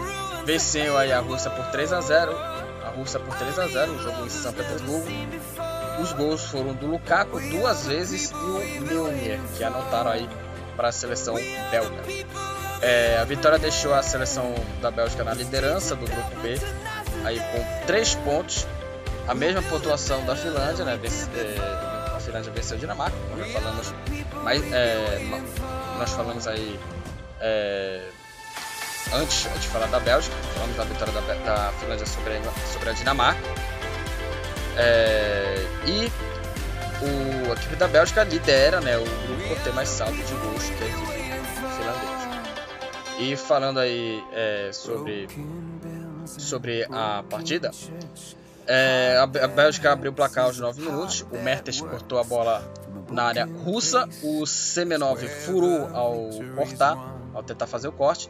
venceu aí a Rússia por 3 a 0 a Rússia por 3 a 0 o jogo em São Petersburgo. Os gols foram do Lukaku duas vezes e o Meunier, que anotaram aí para a seleção belga. É, a vitória deixou a seleção da Bélgica na liderança do grupo B, aí com 3 pontos, a mesma pontuação da Finlândia, né? É, a Finlândia venceu a Dinamarca, como falamos, mas é, nós falamos aí é, antes de falar da Bélgica, falamos da vitória da, da Finlândia sobre a, sobre a Dinamarca. É, e o, a equipe da Bélgica lidera né, o grupo por ter mais saldo de gols que a equipe finlandesa. E falando aí é, sobre, sobre a partida, é, a, Bélgica abriu o placar aos 9 minutos, o Mertens cortou a bola na área russa, o Semenov furou ao cortar, ao tentar fazer o corte,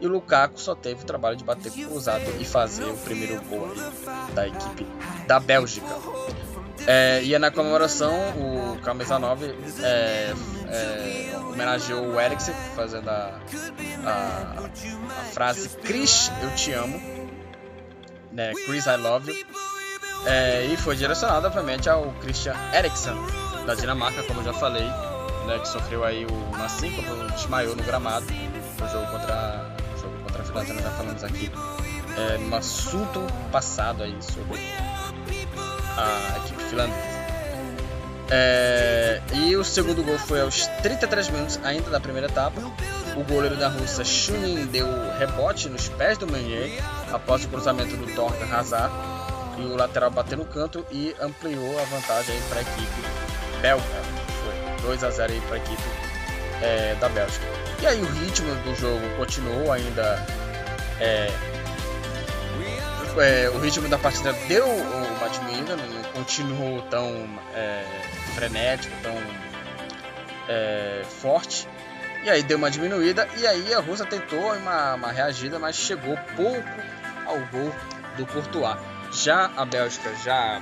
e o Lukaku só teve o trabalho de bater cruzado e fazer o primeiro gol da equipe da Bélgica. É, e na comemoração, o camisa 9 é, é, homenageou o Eriksen, fazendo a, a, a, frase Chris, eu te amo, né, Chris, I love you, é, e foi direcionado, obviamente, ao Christian Eriksen, da Dinamarca, como eu já falei, né, que sofreu aí uma síncope, desmaiou no gramado no jogo contra Nós já falamos aqui é, no assunto passado aí sobre a equipe finlandesa. É, e o segundo gol foi aos 33 minutos ainda da primeira etapa. O goleiro da Rússia, Shunin, deu rebote nos pés do Meunier após o cruzamento do Torca Hazard. E o lateral bateu no canto e ampliou a vantagem para a equipe belga. Foi 2 a 0 para a equipe é, da Bélgica. E aí o ritmo do jogo continuou ainda. É, é, o ritmo da partida deu uma diminuída, não continuou tão é, frenético, tão é, forte. E aí deu uma diminuída e aí a Rússia tentou uma, uma reagida, mas chegou pouco ao gol do Courtois. Já a Bélgica, já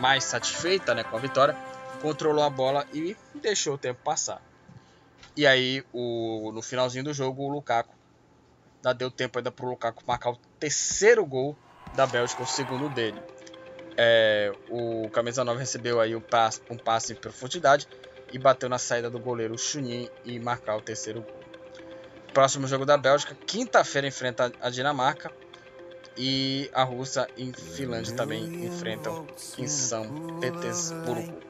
mais satisfeita né, com a vitória, controlou a bola e deixou o tempo passar. E aí, o, no finalzinho do jogo, o Lukaku ainda deu tempo ainda para o Lukaku marcar o terceiro gol da Bélgica, o segundo dele. É, o camisa 9 recebeu aí um passe, um passe em profundidade e bateu na saída do goleiro Chunin e marcar o terceiro gol. Próximo jogo da Bélgica, quinta-feira enfrenta a Dinamarca e a Rússia e Finlândia também enfrentam em São Petersburgo.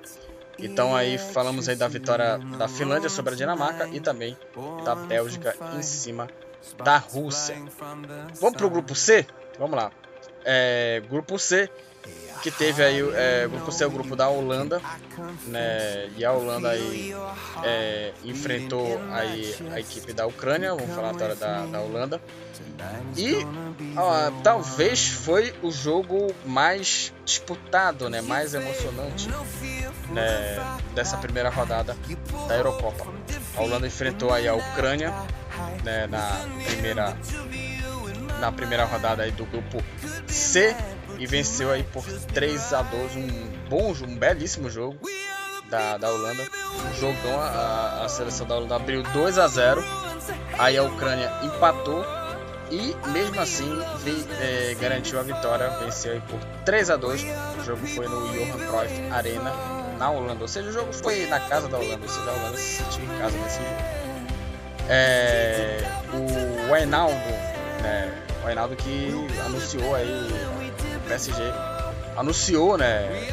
Então aí falamos aí da vitória da Finlândia sobre a Dinamarca e também da Bélgica em cima da Rússia. Vamos para o grupo C? Vamos lá. É, grupo C, que teve aí é, C é o grupo da Holanda, né? E a Holanda aí é, enfrentou aí a equipe da Ucrânia, vamos falar agora da, da Holanda. E ó, talvez foi o jogo mais disputado, né? Mais emocionante né, dessa primeira rodada da Eurocopa. A Holanda enfrentou aí a Ucrânia né, na primeira na primeira rodada aí do grupo C e venceu aí por 3 a 2 um bom, um belíssimo jogo da, da Holanda. Um jogão, a, a seleção da Holanda abriu 2 a 0 aí a Ucrânia empatou e mesmo assim veio, é, garantiu a vitória, venceu aí por 3 a 2 O jogo foi no Johan Cruyff Arena na Holanda, ou seja, o jogo foi na casa da Holanda, ou seja, a Holanda se sentiu em casa nesse jogo. É, o Reinaldo, né, o Reinaldo que anunciou aí PSG, anunciou, né,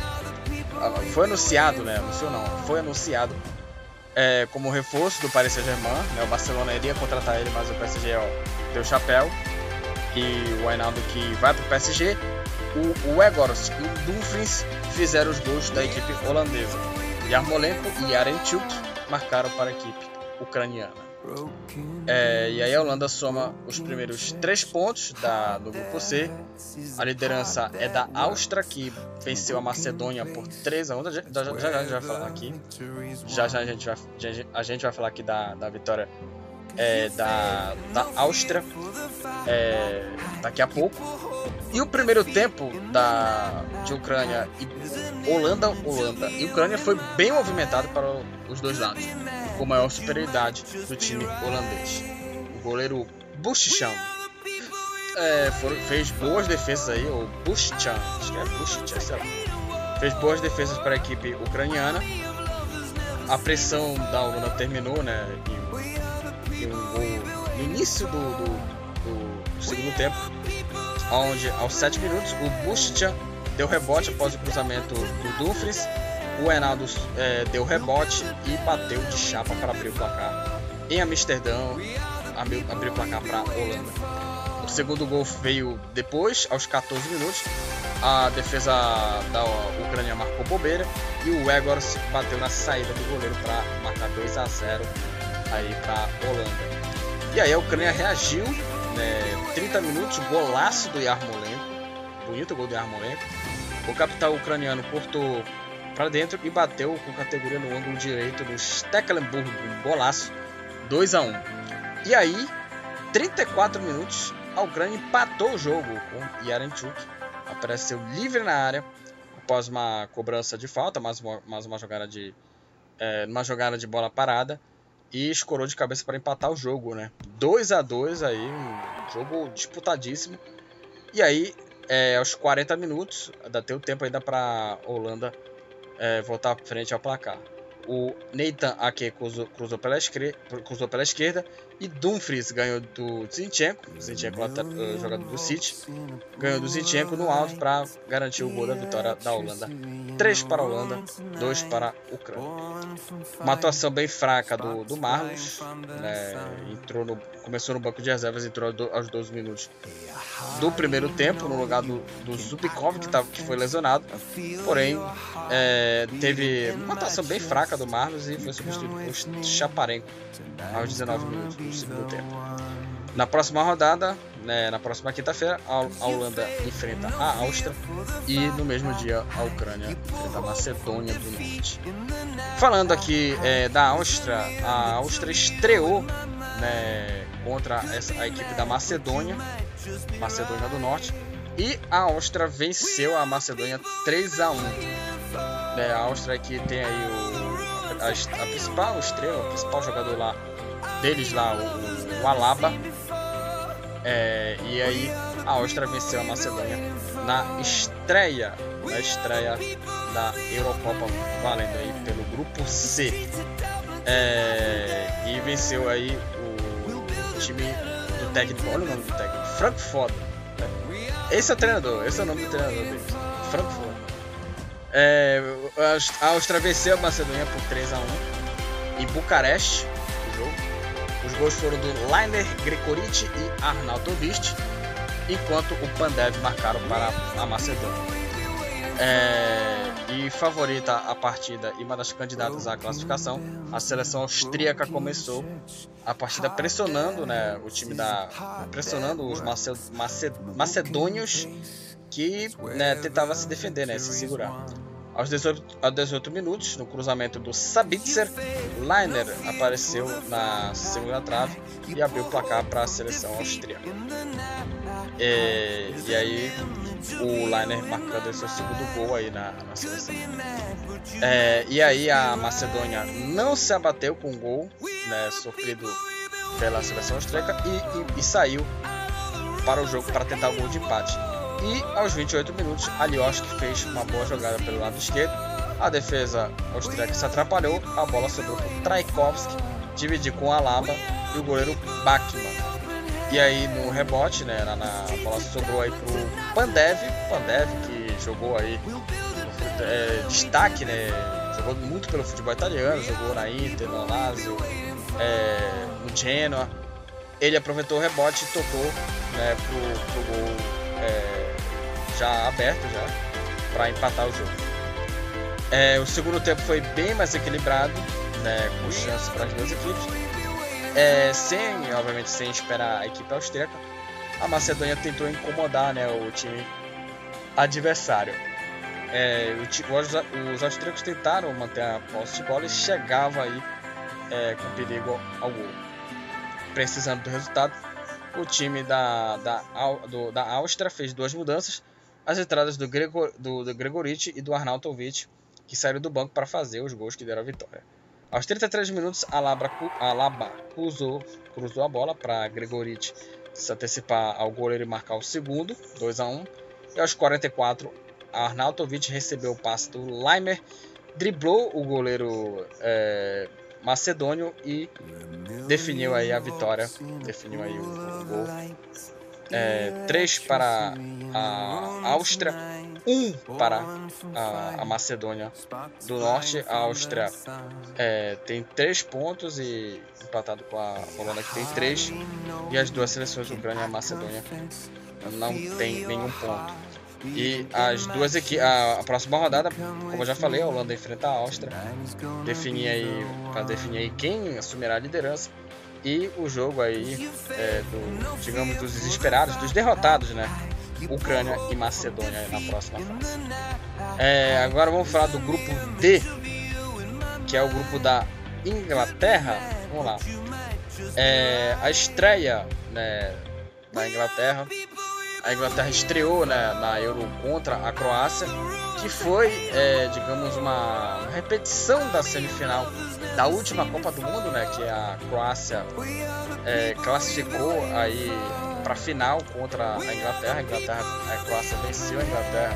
foi anunciado, né, anunciou não, foi anunciado é, como reforço do Paris Saint-Germain, né, o Barcelona iria contratar ele, mas o PSG ó, deu chapéu, e o Reinaldo que vai para o PSG, o, o e o Dumfries fizeram os gols da equipe holandesa. Yarmolenko e Arenchuk marcaram para a equipe ucraniana. É, e aí a Holanda soma os primeiros três pontos da, do grupo C. A liderança é da Áustria, que venceu a Macedônia por 3 a 1. Já, já, já, já a gente vai falar aqui. Já já a gente vai, a gente vai falar aqui da, da vitória é, da, da Áustria é, daqui a pouco. E o primeiro tempo da, de Ucrânia e Holanda, Holanda e Ucrânia foi bem movimentado para os dois lados, com maior superioridade do time holandês. O goleiro Buschchan é, fez boas defesas aí, ou Buschchan, acho que é Buschchan, sei lá. Fez boas defesas para a equipe ucraniana. A pressão da Holanda terminou, né? Um gol no início do, do, do, do segundo tempo, onde aos 7 minutos o Buschan deu rebote após o cruzamento do Dumfries, o Enaldo é, deu rebote e bateu de chapa para abrir o placar em Amsterdã, abriu, o placar para a Holanda. O segundo gol veio depois, aos 14 minutos. A defesa da Ucrânia marcou bobeira e o Egors bateu na saída do goleiro para marcar 2 a 0 aí para a Holanda. E aí a Ucrânia reagiu, né, 30 minutos, golaço do Yarmolenko, bonito gol do Yarmolenko. O capitão ucraniano cortou para dentro e bateu com categoria no ângulo direito do Stecklenburg, um golaço, 2 a 1. E aí, 34 minutos, a Ucrânia empatou o jogo com Yarenchuk, apareceu livre na área após uma cobrança de falta, mais uma, mais uma jogada de é, uma jogada de bola parada e escorou de cabeça para empatar o jogo, né? 2 a 2 aí, um jogo disputadíssimo. E aí, é, aos 40 minutos, ainda tem o tempo ainda para Holanda é, voltar frente ao placar. O Nathan Ake cruzou, cruzou, pela cruzou pela esquerda e Dumfries ganhou do Zinchenko, Zinchenko uh, jogador do City, ganhou do Zinchenko no alto para garantir o gol da vitória da Holanda. 3 para a Holanda, 2 para a Ucrânia. Uma atuação bem fraca do, do Marlos, né, entrou no, começou no banco de reservas, entrou aos 12 minutos do primeiro tempo, no lugar do, do Zubikov, que, tava, que foi lesionado. Porém, é, teve uma atuação bem fraca do Marlos e foi substituído por Chaparenko aos 19 minutos do segundo tempo. Na próxima rodada, né, na próxima quinta-feira, a Holanda enfrenta a Áustria e no mesmo dia a Ucrânia enfrenta a Macedônia do Norte. Falando aqui é, da Áustria, a Áustria estreou né, contra essa, a equipe da Macedônia, Macedônia do Norte, e a Áustria venceu a Macedônia 3 a 1. É, a Áustria que tem aí o, a, a, principal estrela, o principal jogador lá deles lá, o, o Alaba. É, e aí a Áustria venceu a Macedônia na estreia, na estreia da Eurocopa, valendo aí pelo grupo C. É, e venceu aí o time do técnico, olha o nome do técnico, Frankfurt. Né? Esse é o treinador, esse é o nome do treinador deles, Frankfurt. É, a Áustria venceu a Macedônia por 3 a 1 em Bucareste. Os gols foram do Liner Gregoric e Arnautovic, enquanto o Pandev marcaram para a Macedônia. É, e favorita a partida e uma das candidatas à classificação, a seleção austríaca começou a partida pressionando né, o time da. pressionando os maced, macedônios que né, tentava se defender, né, se segurar. Aos 18, aos 18 minutos, no cruzamento do Sabitzer, Leiner apareceu na segunda trave e abriu o placar para a seleção austríaca. E, e aí o Leiner marcando seu segundo gol aí na, na seleção. É, e aí a Macedônia não se abateu com o gol né, sofrido pela seleção austríaca e, e, e saiu para o jogo para tentar o gol de empate. E aos 28 minutos, Alioski fez uma boa jogada pelo lado esquerdo. A defesa austríaca se atrapalhou, a bola sobrou para Traikovski, dividiu com Alaba e o goleiro Bachmann. E aí no rebote, né, na, na a bola sobrou aí pro Pandev, Pandev que jogou aí é, destaque, né, jogou muito pelo futebol italiano, jogou na Inter, no Lazio, é, no Genoa. Ele aproveitou o rebote e tocou né, pro gol é, já aberto já para empatar o jogo. É, o segundo tempo foi bem mais equilibrado, né, com chances para as duas equipes. É, sem, obviamente, sem esperar a equipe austríaca, a Macedônia tentou incomodar né, o time adversário. É, o, os, os austríacos tentaram manter a posse de bola e chegava aí é, com perigo ao gol. Precisando do resultado, o time da, da, do, da Áustria fez duas mudanças as entradas do, Gregor, do, do e do Arnautovic, que saíram do banco para fazer os gols que deram a vitória. Aos 33 minutos, Alaba, Alaba cruzou, cruzou a bola para Gregoric se antecipar ao goleiro e marcar o segundo, 2 a 1 E aos 44, Arnautovic recebeu o passe do Leimer, driblou o goleiro é, macedônio e definiu aí a vitória, definiu aí o, o gol. É, três para a Áustria, um para a, a Macedônia do Norte. A Áustria é, tem três pontos e empatado com a Holanda que tem três e as duas seleções, Ucrânia e Macedônia, não tem nenhum ponto. E as duas equipes, a, a, próxima rodada, como eu já falei, a Holanda enfrenta a Áustria, definir aí para definir aí quem assumirá a liderança e o jogo aí é, do, digamos, dos desesperados, dos derrotados, né? Ucrânia e Macedônia na próxima fase. É, agora vamos falar do grupo D, que é o grupo da Inglaterra. Vamos lá. É, a estreia né, da Inglaterra a Inglaterra estreou né, na Euro contra a Croácia, que foi, é, digamos, uma repetição da semifinal da última Copa do Mundo, né, que a Croácia é, classificou aí para final contra a Inglaterra. A Inglaterra, a Croácia venceu a Inglaterra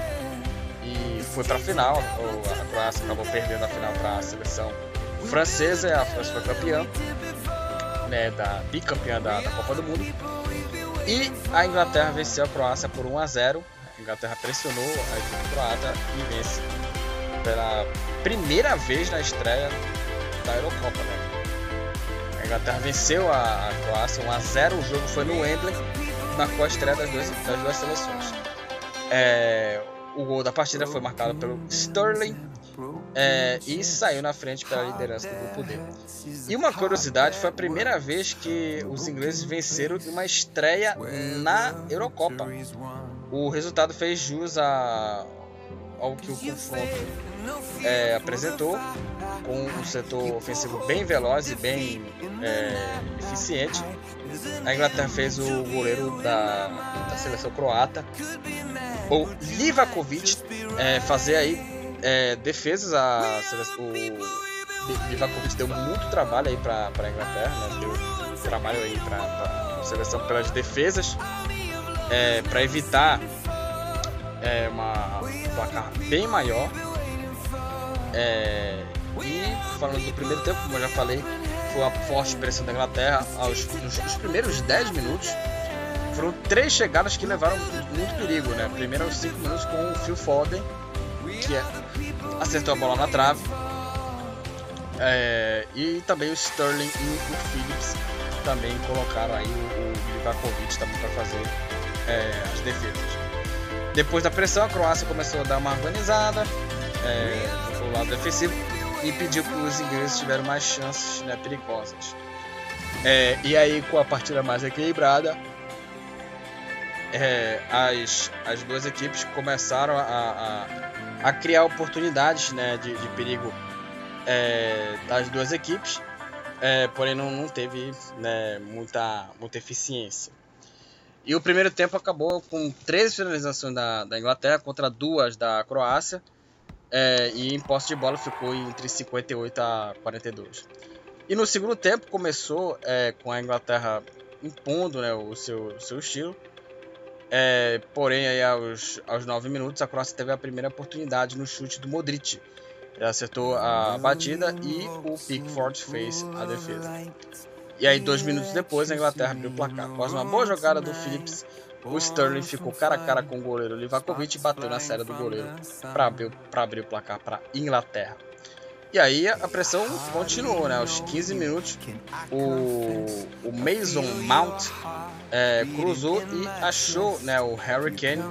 e foi para final. A Croácia acabou perdendo a final para a seleção francesa. A França foi campeã, né, da bicampeã da, da Copa do Mundo. E a Inglaterra venceu a Croácia por 1 a 0. A Inglaterra pressionou a equipe croata e vence pela primeira vez na estreia da Eurocopa. Né? A Inglaterra venceu a, Croácia 1 a 0. O jogo foi no Wembley, marcou a estreia das duas, das duas seleções. É, o gol da partida foi marcado pelo Sterling é, e saiu na frente pela liderança do grupo D. E uma curiosidade, foi a primeira vez que os ingleses venceram uma estreia na Eurocopa. O resultado fez jus a, ao que o confronto é, apresentou, com um setor ofensivo bem veloz e bem é, eficiente. A Inglaterra fez o goleiro da, da seleção croata, o Livakovic, é, fazer aí é, defesas, a, o Livakovic deu muito trabalho aí para a Inglaterra, né? deu trabalho aí para a seleção pelas defesas, é, para evitar é, uma, um placar bem maior. É, e falando do primeiro tempo, como eu já falei, foi uma forte pressão da Inglaterra aos nos, nos primeiros 10 minutos. Foram três chegadas que levaram muito perigo, né? Primeiro aos 5 minutos com o Phil Foden, que é, acertou a bola na trave. É, e também o Sterling e o Phillips também colocaram aí o, o Livakovic também para fazer é, as defesas. Depois da pressão, a Croácia começou a dar uma organizada é, do lado defensivo e pediu que os ingleses tiveram mais chances né, perigosas. É, e aí, com a partida mais equilibrada, é, as, as duas equipes começaram a, a, a criar oportunidades né, de, de perigo é, das duas equipes, é, porém não, não teve né, muita, muita eficiência. E o primeiro tempo acabou com 13 finalizações da, da Inglaterra contra duas da Croácia, é, e em posse de bola ficou entre 58 a 42. E no segundo tempo começou é, com a Inglaterra impondo né, o seu, seu estilo, é, porém, aí aos, aos 9 minutos, a Croácia teve a primeira oportunidade no chute do Modric. Ele acertou a batida e o Pickford fez a defesa. E aí, dois minutos depois, a Inglaterra abriu o placar. Após uma boa jogada do Phillips, o Sterling ficou cara a cara com o goleiro Livakovic e bateu na série do goleiro para abrir, abrir o placar para Inglaterra. E aí a pressão continuou, né? Aos 15 minutos, o, o Mason Mount é, cruzou e achou né, o Harry Kane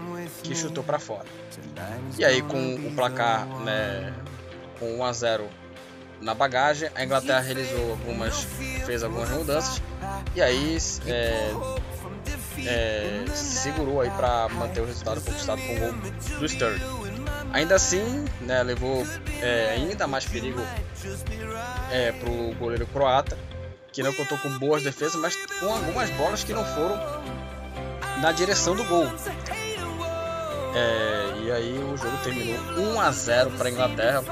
que chutou para fora. E aí com o placar né, com 1 a 0 na bagagem, a Inglaterra realizou algumas, fez algumas mudanças e aí é, é, segurou aí para manter o resultado conquistado com o gol do Sterling. Ainda assim, né, levou é, ainda mais perigo é, para o goleiro croata, que não contou com boas defesas, mas com algumas bolas que não foram na direção do gol. É, e aí o jogo terminou 1 a 0 para a Inglaterra.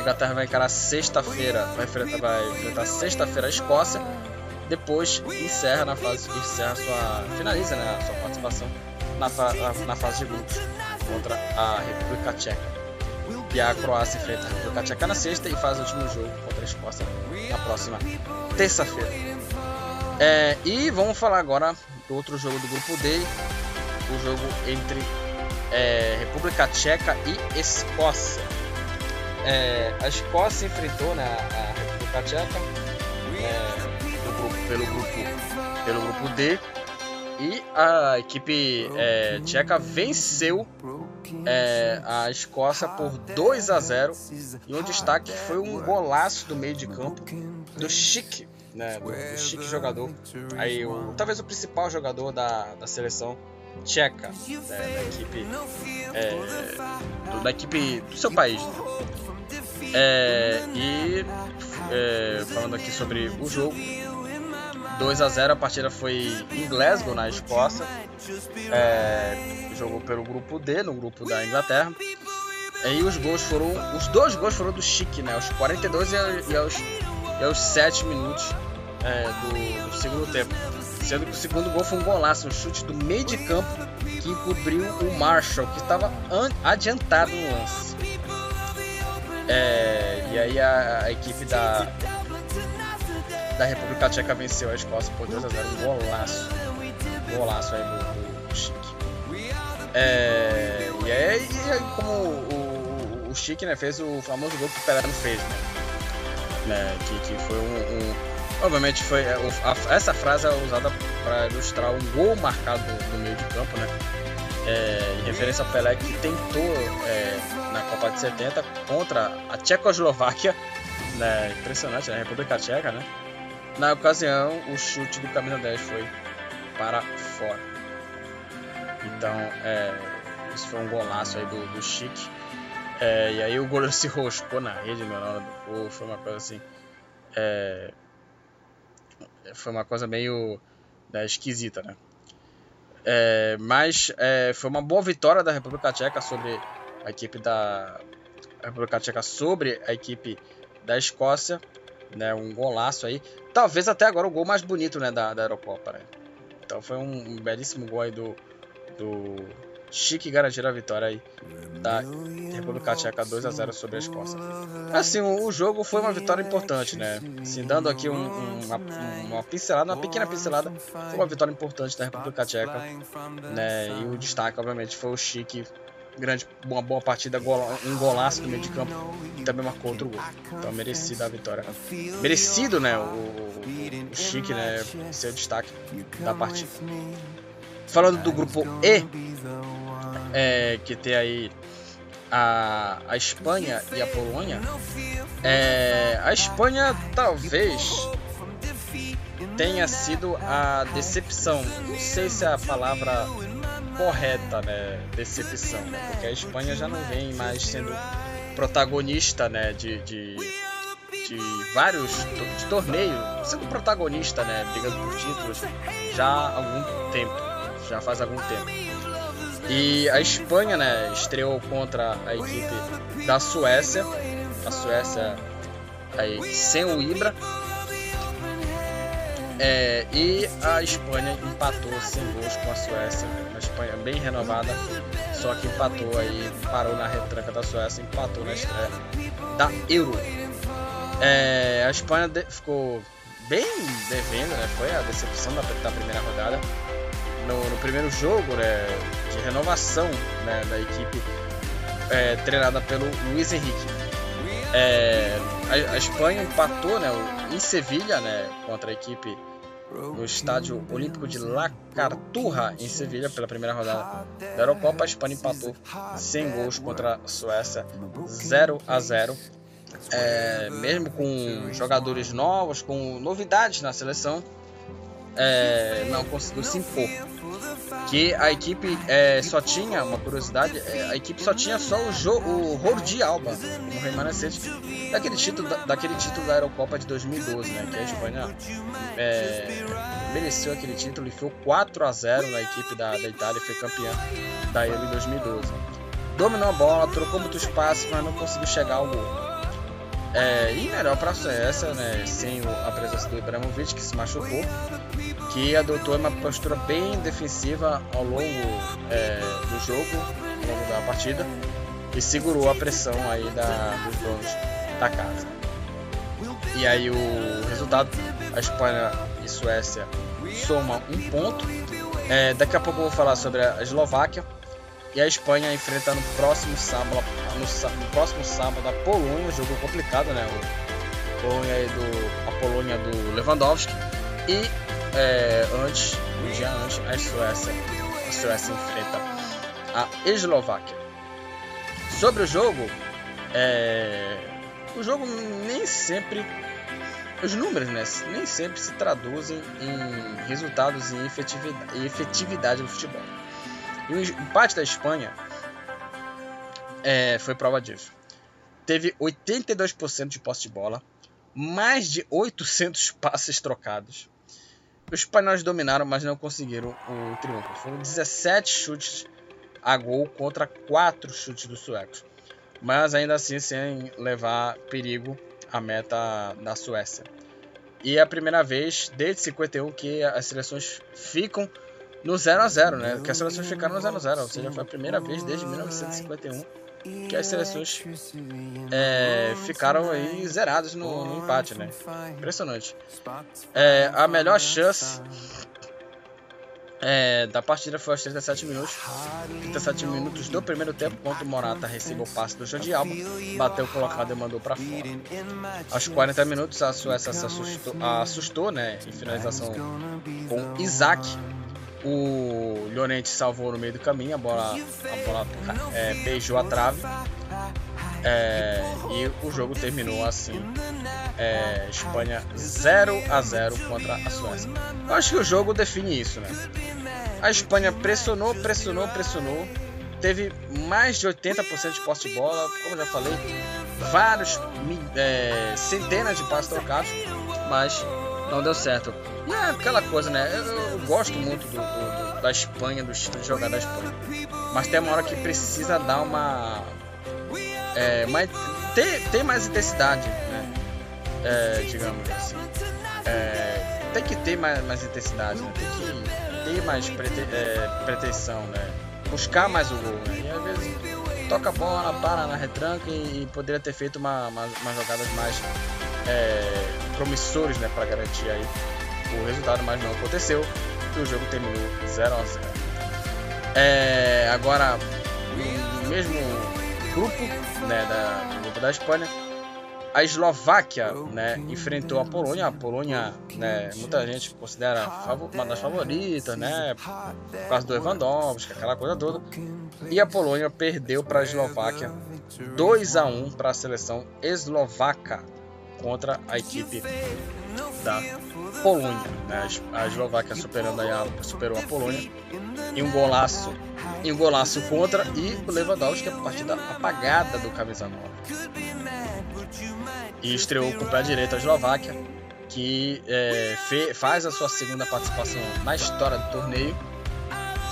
A Inglaterra vai encarar sexta-feira, vai enfrentar, vai enfrentar sexta-feira a Escócia. Depois encerra na fase, encerra sua, finaliza né, sua participação na, na, na fase de grupos contra a República Tcheca. E a Croácia enfrenta a República Tcheca na sexta e faz o último jogo contra a Escócia na próxima terça-feira. É, e vamos falar agora do outro jogo do grupo D, o jogo entre é, República Tcheca e Escócia. É, a Escócia enfrentou né, a República Tcheca é, grupo, pelo, grupo, pelo grupo D. E a equipe é, tcheca venceu é, a Escócia por 2 a 0 e um destaque foi um golaço do meio de campo do Chic, né, do, do Chic jogador, aí o, talvez o principal jogador da, da seleção tcheca, né, da equipe é, do, da equipe do seu país. Né? É, e é, falando aqui sobre o jogo, 2 a 0 a partida foi em Glasgow, na Escócia. É, jogou pelo grupo D, no grupo da Inglaterra. E os gols foram. Os dois gols foram do Chique, né? Aos 42 e aos, e aos 7 minutos é, do, do, segundo tempo. Sendo que o segundo gol foi um golaço, um chute do meio de campo que encobriu o Marshall, que estava adiantado no lance. É, e aí a, a, equipe da, da República Tcheca venceu a Escócia por 2 a 0 um golaço. Um golaço aí do, do Chique. É, e, aí, como o, o, o Chique né, fez o famoso gol que o Pelé não fez, né? né que, que foi um, um Obviamente foi é, a, essa frase é usada para ilustrar um gol marcado no meio de campo, né? É, em referência ao Pelé que tentou é, na Copa de 70 contra a Tchecoslováquia, né? Impressionante, né? República Tcheca, né? Na ocasião, o chute do camisa 10 foi para fora. Então, é, isso foi um golaço aí do, do Chique. É, e aí o goleiro <laughs> se roscou na rede na hora do gol. Foi uma coisa assim. É, foi uma coisa meio né, esquisita, né? É, mas é, foi uma boa vitória da República Tcheca sobre a equipe da República Tcheca sobre a equipe da Escócia, né? Um golaço aí, talvez até agora o gol mais bonito, né, da, da Eurocopa, né? Então foi um, um belíssimo gol aí do, do Chique garantir a vitória aí da República Tcheca 2 a 0 sobre a Escócia. Assim, o, jogo foi uma vitória importante, né? Assim, dando aqui um, um, uma, uma, pincelada, uma pequena pincelada, foi uma vitória importante da República Tcheca, né? E o destaque, obviamente, foi o Chique grande, uma boa partida, um golaço do meio de campo e também marcou outro gol. Então merecida a vitória. Merecido, né? O, o, o Chique, né? Ser o destaque da partida. Falando do grupo E, é, que tem aí a, a Espanha e a Polônia, é, a Espanha talvez tenha sido a decepção. Não sei se é a palavra correta, né? Decepção, né? porque a Espanha já não vem mais sendo protagonista, né? De, de, de vários de torneios, sendo protagonista, né? Brigando por títulos já há algum tempo, já faz algum tempo. E a Espanha, né, estreou contra a equipe da Suécia. A Suécia aí sem o Ibra. É, e a Espanha empatou sem gols com a Suécia. A Espanha bem renovada, só que empatou aí, parou na retranca da Suécia, empatou na estreia da Euro. É, a Espanha ficou bem devendo, né? Foi a decepção da, da primeira rodada no, no primeiro jogo né, de renovação né, da equipe é, treinada pelo Luiz Henrique. É, a, a, Espanha empatou né, em Sevilha né, contra a equipe no estádio Olímpico de La Carturra em Sevilha pela primeira rodada da Eurocopa. A Espanha empatou sem gols contra a Suécia 0 a 0. É, mesmo com jogadores novos, com novidades na seleção, é, não conseguiu se impor. Que a equipe é, só tinha, uma curiosidade, é, a equipe só tinha só o, jo, o Alba no remanescente daquele título, daquele título da Eurocopa de 2012, né? Que a Espanha é, mereceu aquele título e foi 4 a 0 na equipe da, da Itália e foi campeã da Euro em 2012. Dominou a bola, trocou muito espaço, mas não conseguiu chegar ao gol. É, e melhor para a Suécia, né, sem a presença do Ibrahimovic, que se machucou, que adotou uma postura bem defensiva ao longo é, do jogo, ao longo da partida, e segurou a pressão aí da, dos donos da casa. E aí o resultado, a Espanha e Suécia somam um ponto. É, daqui a pouco eu vou falar sobre a Eslováquia e a Espanha enfrenta no próximo sábado, no, no próximo sábado a Polônia, jogo complicado, né? O, Polônia do, a Polônia do Lewandowski e é, antes, um dia antes, a Suécia, a Suécia enfrenta a Eslováquia. Sobre o jogo, é, o jogo nem sempre, os números né, nem sempre se traduzem em resultados e efetividade, e efetividade no futebol. E o empate da Espanha é, foi prova disso. Teve 82% de posse de bola, mais de 800 <laughs> passes trocados. Os espanhóis dominaram, mas não conseguiram o triunfo. Foram 17 chutes a gol contra 4 chutes dos suecos. Mas ainda assim sem levar perigo à meta da Suécia. E é a primeira vez desde 51 que as seleções ficam no 0 a 0 né? Que as seleções ficaram no 0 a 0 ou seja, foi a primeira vez desde 1951 que as seleções é, ficaram aí zeradas no, no, empate, né? Impressionante. É, a melhor chance é, da partida foi aos 37 minutos. 37 minutos do primeiro tempo, quando o Morata recebeu o passe do Jordi Alba, bateu colocado e mandou para fora. Aos 40 minutos, a Suécia se assustou, assustou né, em finalização com Isaac o Llorente salvou no meio do caminho, a bola, a bola é, beijou a trave. É, e o jogo terminou assim: é, Espanha 0 a 0 contra a Suécia. Eu acho que o jogo define isso, né? A Espanha pressionou, pressionou, pressionou. Teve mais de 80% de posse de bola, como já falei, vários é, centenas de passos trocados, mas não deu certo. E é aquela coisa, né? Eu, eu gosto muito do, do, do, da Espanha, do estilo de jogar da Espanha. Mas tem uma hora que precisa dar uma. É, mais, ter, ter mais intensidade, né? É, digamos assim. É, tem que ter mais, mais intensidade, né? Tem que ter mais prete, é, pretensão, né? Buscar mais o gol, né? E às vezes toca a bola, para na retranca e, e poderia ter feito uma, uma, umas jogadas mais é, promissores né, para garantir aí o resultado, mas não aconteceu e o jogo terminou 0 a 0 é, Agora, no mesmo grupo né, da, do grupo da Espanha, a Eslováquia né, enfrentou a Polônia. A Polônia, né, muita gente considera uma das favoritas, né, por causa do Lewandowski, aquela coisa toda. E a Polônia perdeu para a Eslováquia 2 a 1 para a seleção eslovaca contra a equipe da Polônia. Né? A Eslováquia superando a, superou a Polônia em um golaço, um golaço contra e o Lewandowski a partida apagada do camisa 9. E estreou com o pé direito a Eslováquia, que é, fe, faz a sua segunda participação na história do torneio.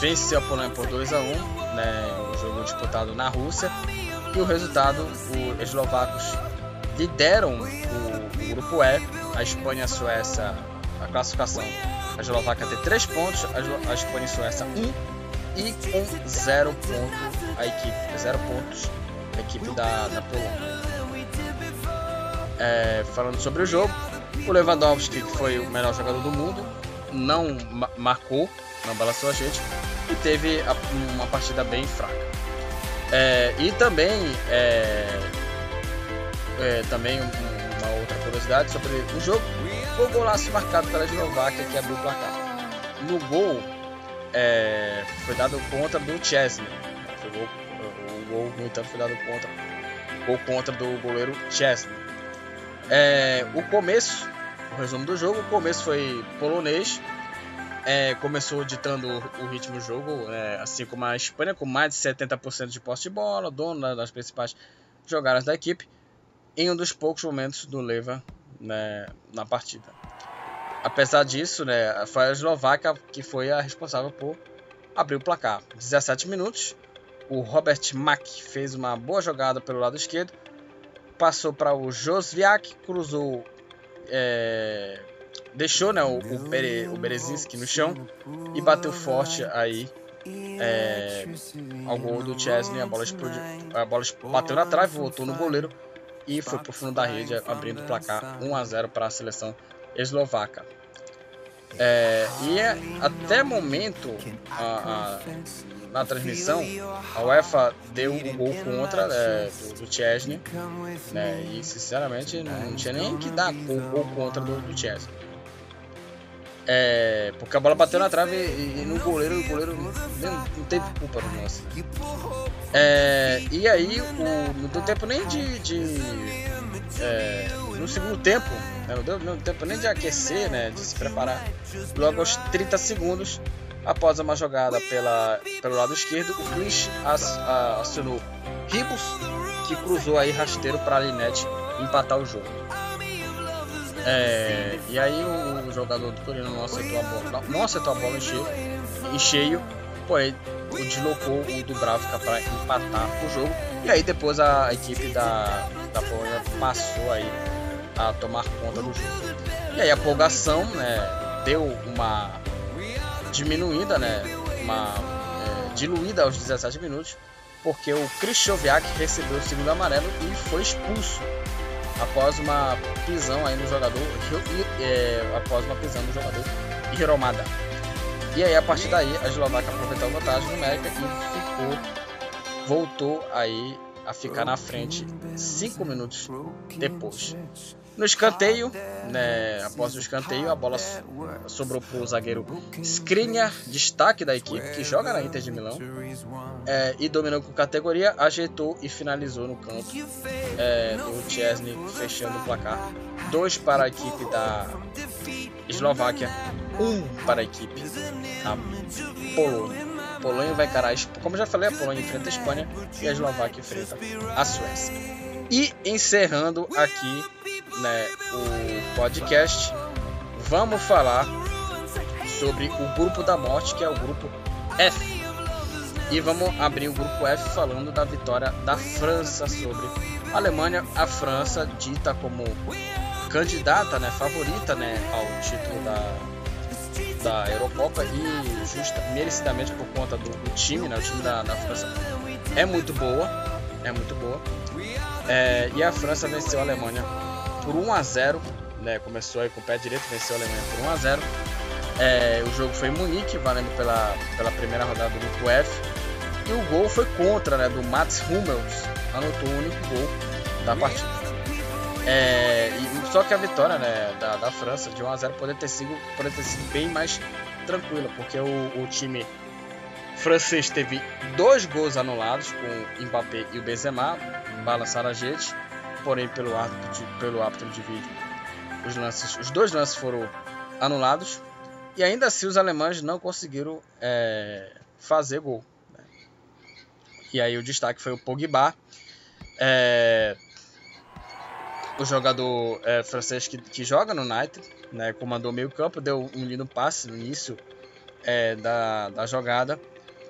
Venceu a Polônia por 2 a 1 né, o jogo disputado na Rússia. E o resultado, os eslovacos lideram o, o grupo E, a Espanha e a Suécia, a classificação. A Eslováquia tem 3 pontos, a Espanha e a Suécia 1 um, e com 0 pontos a equipe, 0 pontos a equipe da, da Polônia. É, falando sobre o jogo, o Lewandowski, que foi o melhor jogador do mundo, não ma marcou, não balançou a gente e teve a, uma partida bem fraca. É, e também é, é, também uma outra curiosidade sobre o jogo foi o golaço marcado pela Eslováquia que abriu o placar. No gol é, foi dado contra do Chesney. O gol, o gol, no entanto, foi dado contra, gol contra do goleiro Chesney. É, o começo, o resumo do jogo, o começo foi polonês. É, começou ditando o ritmo do jogo, é, assim como a Espanha, com mais de 70% de posse de bola, dono das principais jogadas da equipe em um dos poucos momentos do Leva né, na partida. Apesar disso, né, foi a Eslováquia que foi a responsável por abrir o placar. 17 minutos, o Robert Mack fez uma boa jogada pelo lado esquerdo, passou para o Josviak, cruzou, é, deixou né, o, o, Bere, o Berezinski no chão e bateu forte aí é, ao gol do Chesney, a bola, explodiu, a bola bateu na trave, voltou no goleiro e foi para o fundo da rede, abrindo o placar 1 a 0 para a seleção eslovaca. É, e é, até momento, a, a, na transmissão, a UEFA deu o gol contra é, do, do Chesney, né, e sinceramente não tinha nem que dar gol contra do, do Chesney. É, porque a bola bateu na trave e, e no goleiro, o goleiro não, não teve culpa no lance. É, e aí, o, não deu tempo nem de. de é, no segundo tempo, né, não deu, não deu tempo nem de aquecer, né, de se preparar. Logo aos 30 segundos, após uma jogada pela, pelo lado esquerdo, o Luiz acionou Ribos, que cruzou aí rasteiro para a Linete empatar o jogo. É, e aí o, o, jogador do Torino não acertou a bola, não acertou a bola em cheio, em cheio porém deslocou o Dubravka para empatar o jogo. E aí depois a equipe da, da Polônia passou aí a tomar conta do jogo. E aí a empolgação né, deu uma diminuída, né, uma é, diluída aos 17 minutos, porque o Krychowiak recebeu o segundo amarelo e foi expulso após uma pisão aí no jogador, é, após uma pisão no jogador Hiromada. E aí a partir daí a Eslováquia aproveitou a vantagem numérica e ficou, voltou aí a ficar na frente cinco minutos depois. No escanteio, né, após o escanteio, a bola sobrou para o zagueiro Skriniar, destaque da equipe, que joga na Inter de Milão, é, e dominou com categoria, ajeitou e finalizou no campo é, do Chesney, fechando o placar. Dois para a equipe da Eslováquia, um para a equipe da Polônia. Polônia vai encarar, como já falei, a Polônia enfrenta a Espanha e a Eslováquia enfrenta a Suécia. E encerrando aqui né, o podcast, vamos falar sobre o grupo da morte, que é o grupo F. E vamos abrir o grupo F falando da vitória da França sobre a Alemanha. A França dita como candidata, né, favorita, né, ao título da, da Eurocopa e justa, merecidamente por conta do, do time, né, o time da, da França é muito boa, é muito boa. É, e a França venceu a Alemanha por 1 a 0 né? Começou aí com o pé direito, venceu a Alemanha por 1 a 0 é, O jogo foi em Munique, valendo pela, pela primeira rodada do grupo F. E o gol foi contra, né? Do Mats Hummels. Anotou o único gol da partida. É, e, só que a vitória né, da, da França de 1 a 0 poderia ter sido, ter sido bem mais tranquila, porque o, o time francês teve dois gols anulados com o Mbappé e o Benzema, balançaram a gente porém pelo árbitro de, pelo árbitro de vídeo os lances, os dois lances foram anulados e ainda assim os alemães não conseguiram é, fazer gol. Né? E aí o destaque foi o Pogba, é, o jogador é, francês que, que, joga no United, né, comandou meio campo, deu um lindo passe no início é, da, da jogada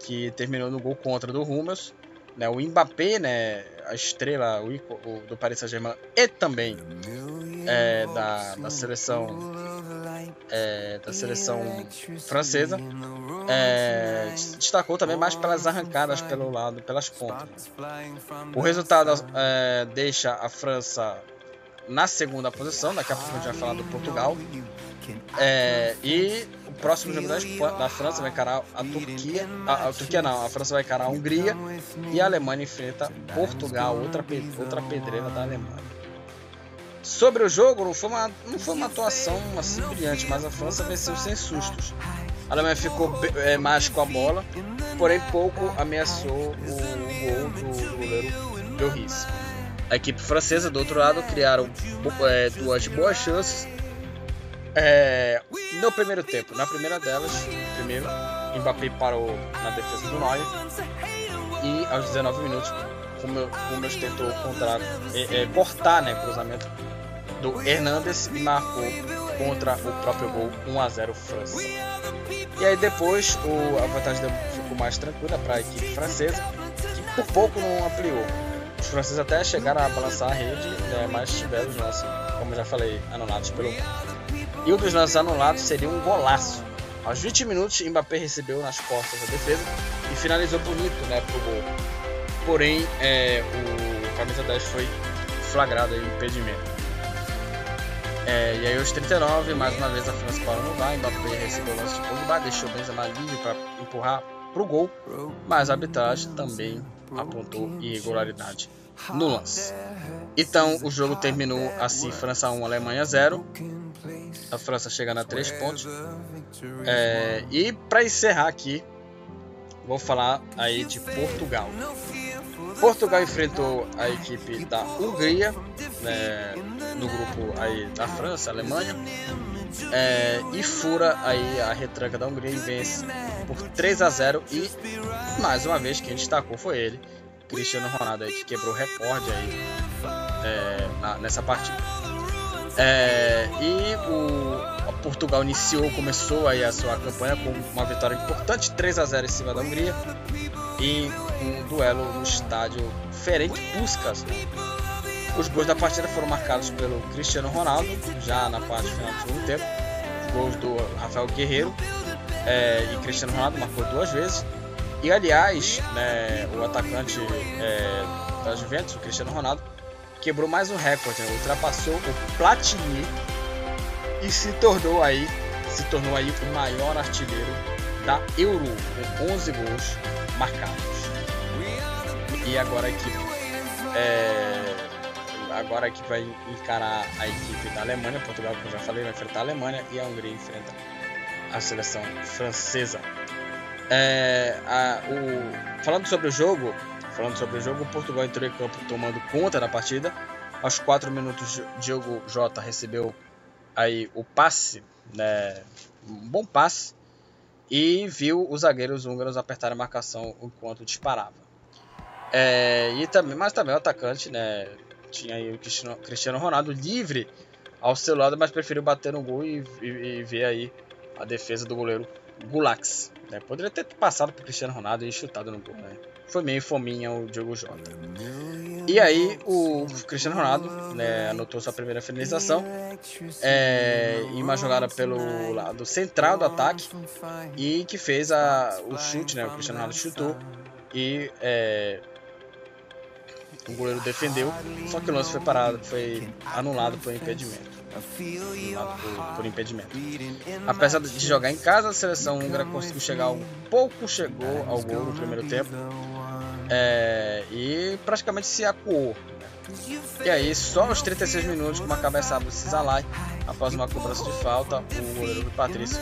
que terminou no gol contra do Hummels. Né, o Mbappé, né, a estrela o, o, do Paris Saint-Germain e também é, da, da seleção é, da seleção francesa é, destacou também mais pelas arrancadas pelo lado pelas pontas o resultado é, deixa a França na segunda posição daqui a pouco a gente vai falar do Portugal é, e o próximo jogo da, França vai encarar a Turquia. A, a, Turquia não, a França vai encarar a Hungria. E a Alemanha enfrenta Portugal, outra, outra pedreira da Alemanha. Sobre o jogo, não foi, uma, não foi uma atuação assim brilhante, mas a França venceu sem sustos. A Alemanha ficou é, mais com a bola, porém pouco ameaçou o, gol do, do goleiro Lloris. A equipe francesa, do outro lado, criaram é, duas boas chances é, no primeiro tempo, na primeira delas, primeiro, Mbappé parou na defesa do Neuer e aos 19 minutos, o Hummels tentou contra, é, é, cortar né, cruzamento do Hernandes e marcou contra o próprio gol 1 a 0 França. E aí depois o, a vantagem ficou mais tranquila para a equipe francesa, que por pouco não ampliou. Os franceses até chegaram a balançar a rede, né, mas tiveram lances, como já falei, anulados pelo e um dos lances anulados seria um golaço Aos 20 minutos, Mbappé recebeu nas costas a defesa e finalizou bonito né, pro gol. Porém, é, o camisa 10 foi flagrado aí, impedimento. É, e aí aos 39, mais uma vez a França no VAR, Mbappé recebeu o lance de Pogba, deixou Benzema livre para empurrar pro gol, mas a arbitragem também apontou irregularidade no lance. Então o jogo terminou assim: França 1, Alemanha 0. A França chegando a 3 pontos. É, e para encerrar aqui, vou falar aí de Portugal. Portugal enfrentou a equipe da Hungria né, no grupo aí da França, Alemanha, é, e fura aí a retranca da Hungria e vence por 3 a 0 e mais uma vez quem destacou foi ele, Cristiano Ronaldo aí, que quebrou recorde aí é, na, nessa partida. É, e o Portugal iniciou, começou aí a sua campanha com uma vitória importante, 3 a 0 em cima da Hungria, e um duelo no estádio Ferenc Puskas. Os gols da partida foram marcados pelo Cristiano Ronaldo, já na parte final do segundo tempo. Os gols do Rafael Guerreiro é, e Cristiano Ronaldo marcou duas vezes. E aliás, né, o atacante é, da Juventus, o Cristiano Ronaldo, quebrou mais um recorde, né? ultrapassou o Platini e se tornou aí, se tornou aí o maior artilheiro da Euro, com 11 gols marcados. E agora a equipe, é, agora equipe vai encarar a equipe da Alemanha, Portugal, como já falei, vai enfrentar a Alemanha e a Hungria enfrenta a seleção francesa. É, a, o, falando sobre o jogo, falando sobre o jogo, Portugal entrou em campo tomando conta da partida. Aos 4 minutos, Diogo Jota recebeu aí o passe, né, um bom passe, e viu os zagueiros húngaros apertar a marcação enquanto disparava. É, e também, mas também o atacante, né, tinha aí o Cristiano, Cristiano Ronaldo livre ao seu lado, mas preferiu bater no gol e, e, e ver aí a defesa do goleiro Gulax. Né? Poderia ter passado pro Cristiano Ronaldo e chutado no gol, né? Foi meio fominha o Diogo Jota. E aí o Cristiano Ronaldo né, anotou sua primeira finalização é, em uma jogada pelo lado central do ataque e que fez a, o chute, né? O Cristiano Ronaldo chutou e é, o goleiro defendeu, só que o lance foi parado, foi anulado por impedimento por, impedimento. Apesar de jogar em casa, a seleção húngara conseguiu chegar um pouco chegou ao gol no primeiro tempo é, e praticamente se acuou. E aí, só aos 36 minutos, com uma cabeçada do Cisalai, após uma cobrança de falta, o goleiro do Patrício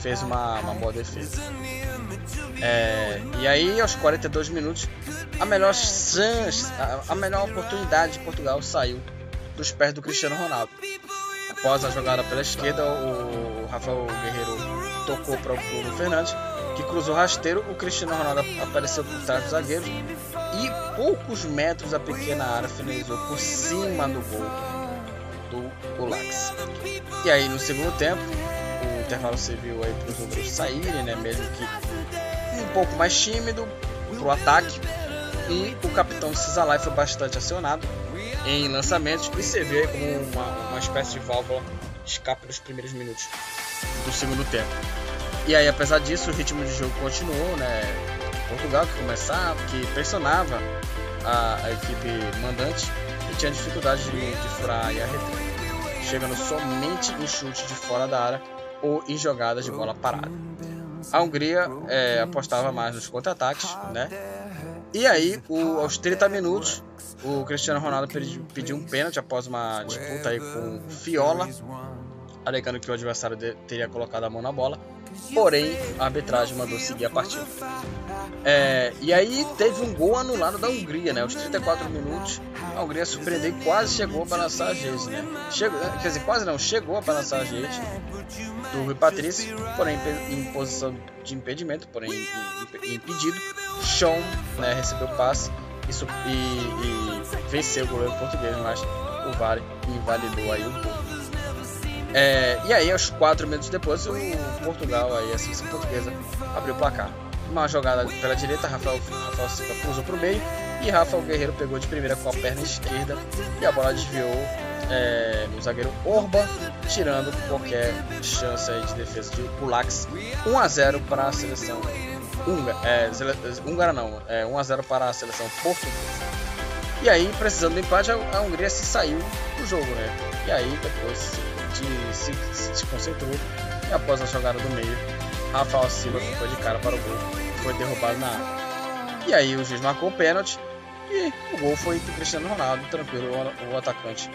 fez uma, uma boa defesa. É, e aí, aos 42 minutos, a melhor chance, a, a melhor oportunidade de Portugal saiu dos pés do Cristiano Ronaldo. Após a jogada pela esquerda, o Rafael Guerreiro tocou para o Bruno Fernandes, que cruzou rasteiro. O Cristiano Ronaldo apareceu por trás dos zagueiros e poucos metros da pequena área finalizou por cima do gol do Gulax. E aí no segundo tempo, o intervalo serviu aí para os outros saírem, né, mesmo que um pouco mais tímido para o ataque. E o capitão Cisalai foi bastante acionado em lançamentos e serviu como uma, uma espécie de válvula de escape nos primeiros minutos do segundo tempo. E aí, apesar disso, o ritmo de jogo continuou, né? Portugal que começava, que pressionava a, a equipe mandante e tinha dificuldade de, de furar a retranca, chegando somente em chute de fora da área ou em jogadas de bola parada. A Hungria é, apostava mais nos contra-ataques, né? E aí, o, aos 30 minutos, o Cristiano Ronaldo pediu, um pênalti após uma disputa aí com Fiola, alegando que o adversário teria colocado a mão na bola. Porém, a arbitragem mandou seguir a partida. É, e aí teve um gol anulado da Hungria, né? Aos 34 minutos, a Hungria surpreendeu e quase chegou a balançar a rede, né? Chegou, quer dizer, quase não, chegou a balançar a rede do Rui Patrício, porém em posição de impedimento, porém impedido. Sean né, recebeu o e, e, venceu o goleiro português, mas o VAR invalidou aí o gol. É, e aí, aos 4 minutos depois, o Portugal, aí, a seleção portuguesa, abriu o placar. Uma jogada pela direita, Rafael, Rafael Silva cruzou para o meio e Rafael Guerreiro pegou de primeira com a perna esquerda e a bola desviou é, zagueiro Orba, tirando qualquer chance de defesa de Kulaks. 1 a 0 para a seleção húngara, é, não, é 1 a 0 para a seleção portuguesa. E aí, precisando do empate, a Hungria se saiu do jogo, né? E aí, depois de, se, se desconcentrou e após a jogada do meio, Rafael Silva ficou de cara para o gol foi derrubado na área. E aí o juiz marcou o pênalti e o gol foi do Cristiano Ronaldo, tranquilo, o, atacante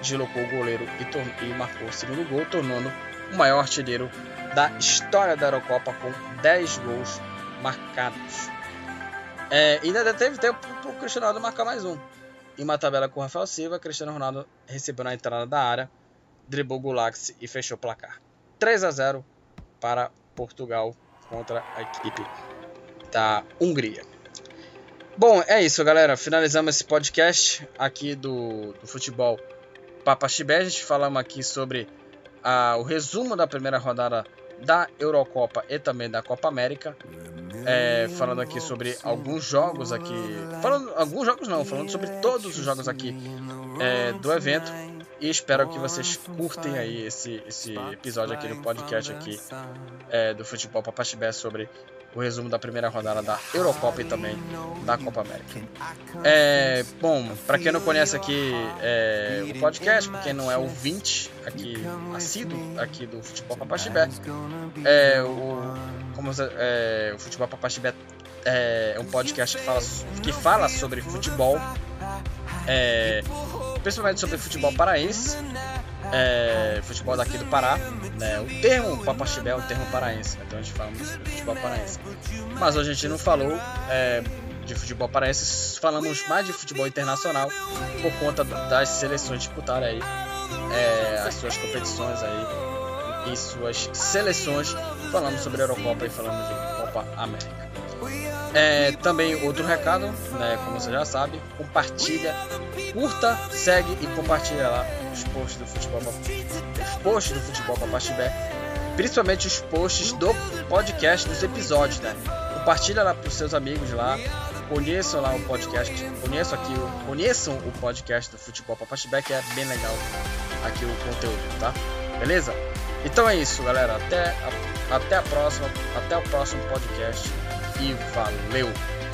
deslocou o goleiro e, e marcou o segundo gol, tornando o maior artilheiro da história da Eurocopa com 10 gols marcados. É, ainda teve tempo para o Cristiano Ronaldo marcar mais um. Em uma tabela com o Rafael Silva, Cristiano Ronaldo recebeu na entrada da área, driblou o Gulax e fechou o placar. 3 a 0 para Portugal contra a equipe da Hungria. Bom, é isso, galera. Finalizamos esse podcast aqui do, do futebol Papaxibé. A gente falamos aqui sobre a, o resumo da primeira rodada da Eurocopa e também da Copa América. É, falando aqui sobre alguns jogos aqui. Falando, alguns jogos não, falando sobre todos os jogos aqui é, do evento. E espero que vocês curtem aí esse, esse episódio aqui no podcast aqui é, do Futebol Papaxibé sobre o resumo da primeira rodada da Eurocopa e também da Copa América. É, bom, para quem não conhece aqui é, o podcast, para quem não é ouvinte aqui, assíduo aqui do Futebol Papaxibé, é, o, como, é, o Futebol Papaxibé é um podcast que fala, que fala sobre futebol, é, principalmente sobre futebol paraense, é, futebol daqui do Pará. Né? O termo Papaxibé é um termo paraense, então a gente fala muito sobre futebol paraense. Mas hoje a gente não falou é, de futebol paraense, falamos mais de futebol internacional por conta das seleções disputarem aí é, as suas competições aí e suas seleções. Falamos sobre a Eurocopa e falamos de Copa América. É, também outro recado, né, como você já sabe, compartilha, curta, segue e compartilha lá os posts do futebol, os posts do futebol Papaxibé, principalmente os posts do podcast dos episódios, né? Compartilha lá para os seus amigos lá, conheçam lá o podcast, conheçam aqui, conheçam o podcast do futebol Papaxibé que é bem legal aqui o conteúdo, tá? Beleza? Então é isso, galera. Até a, até a próxima, até o próximo podcast e valeu!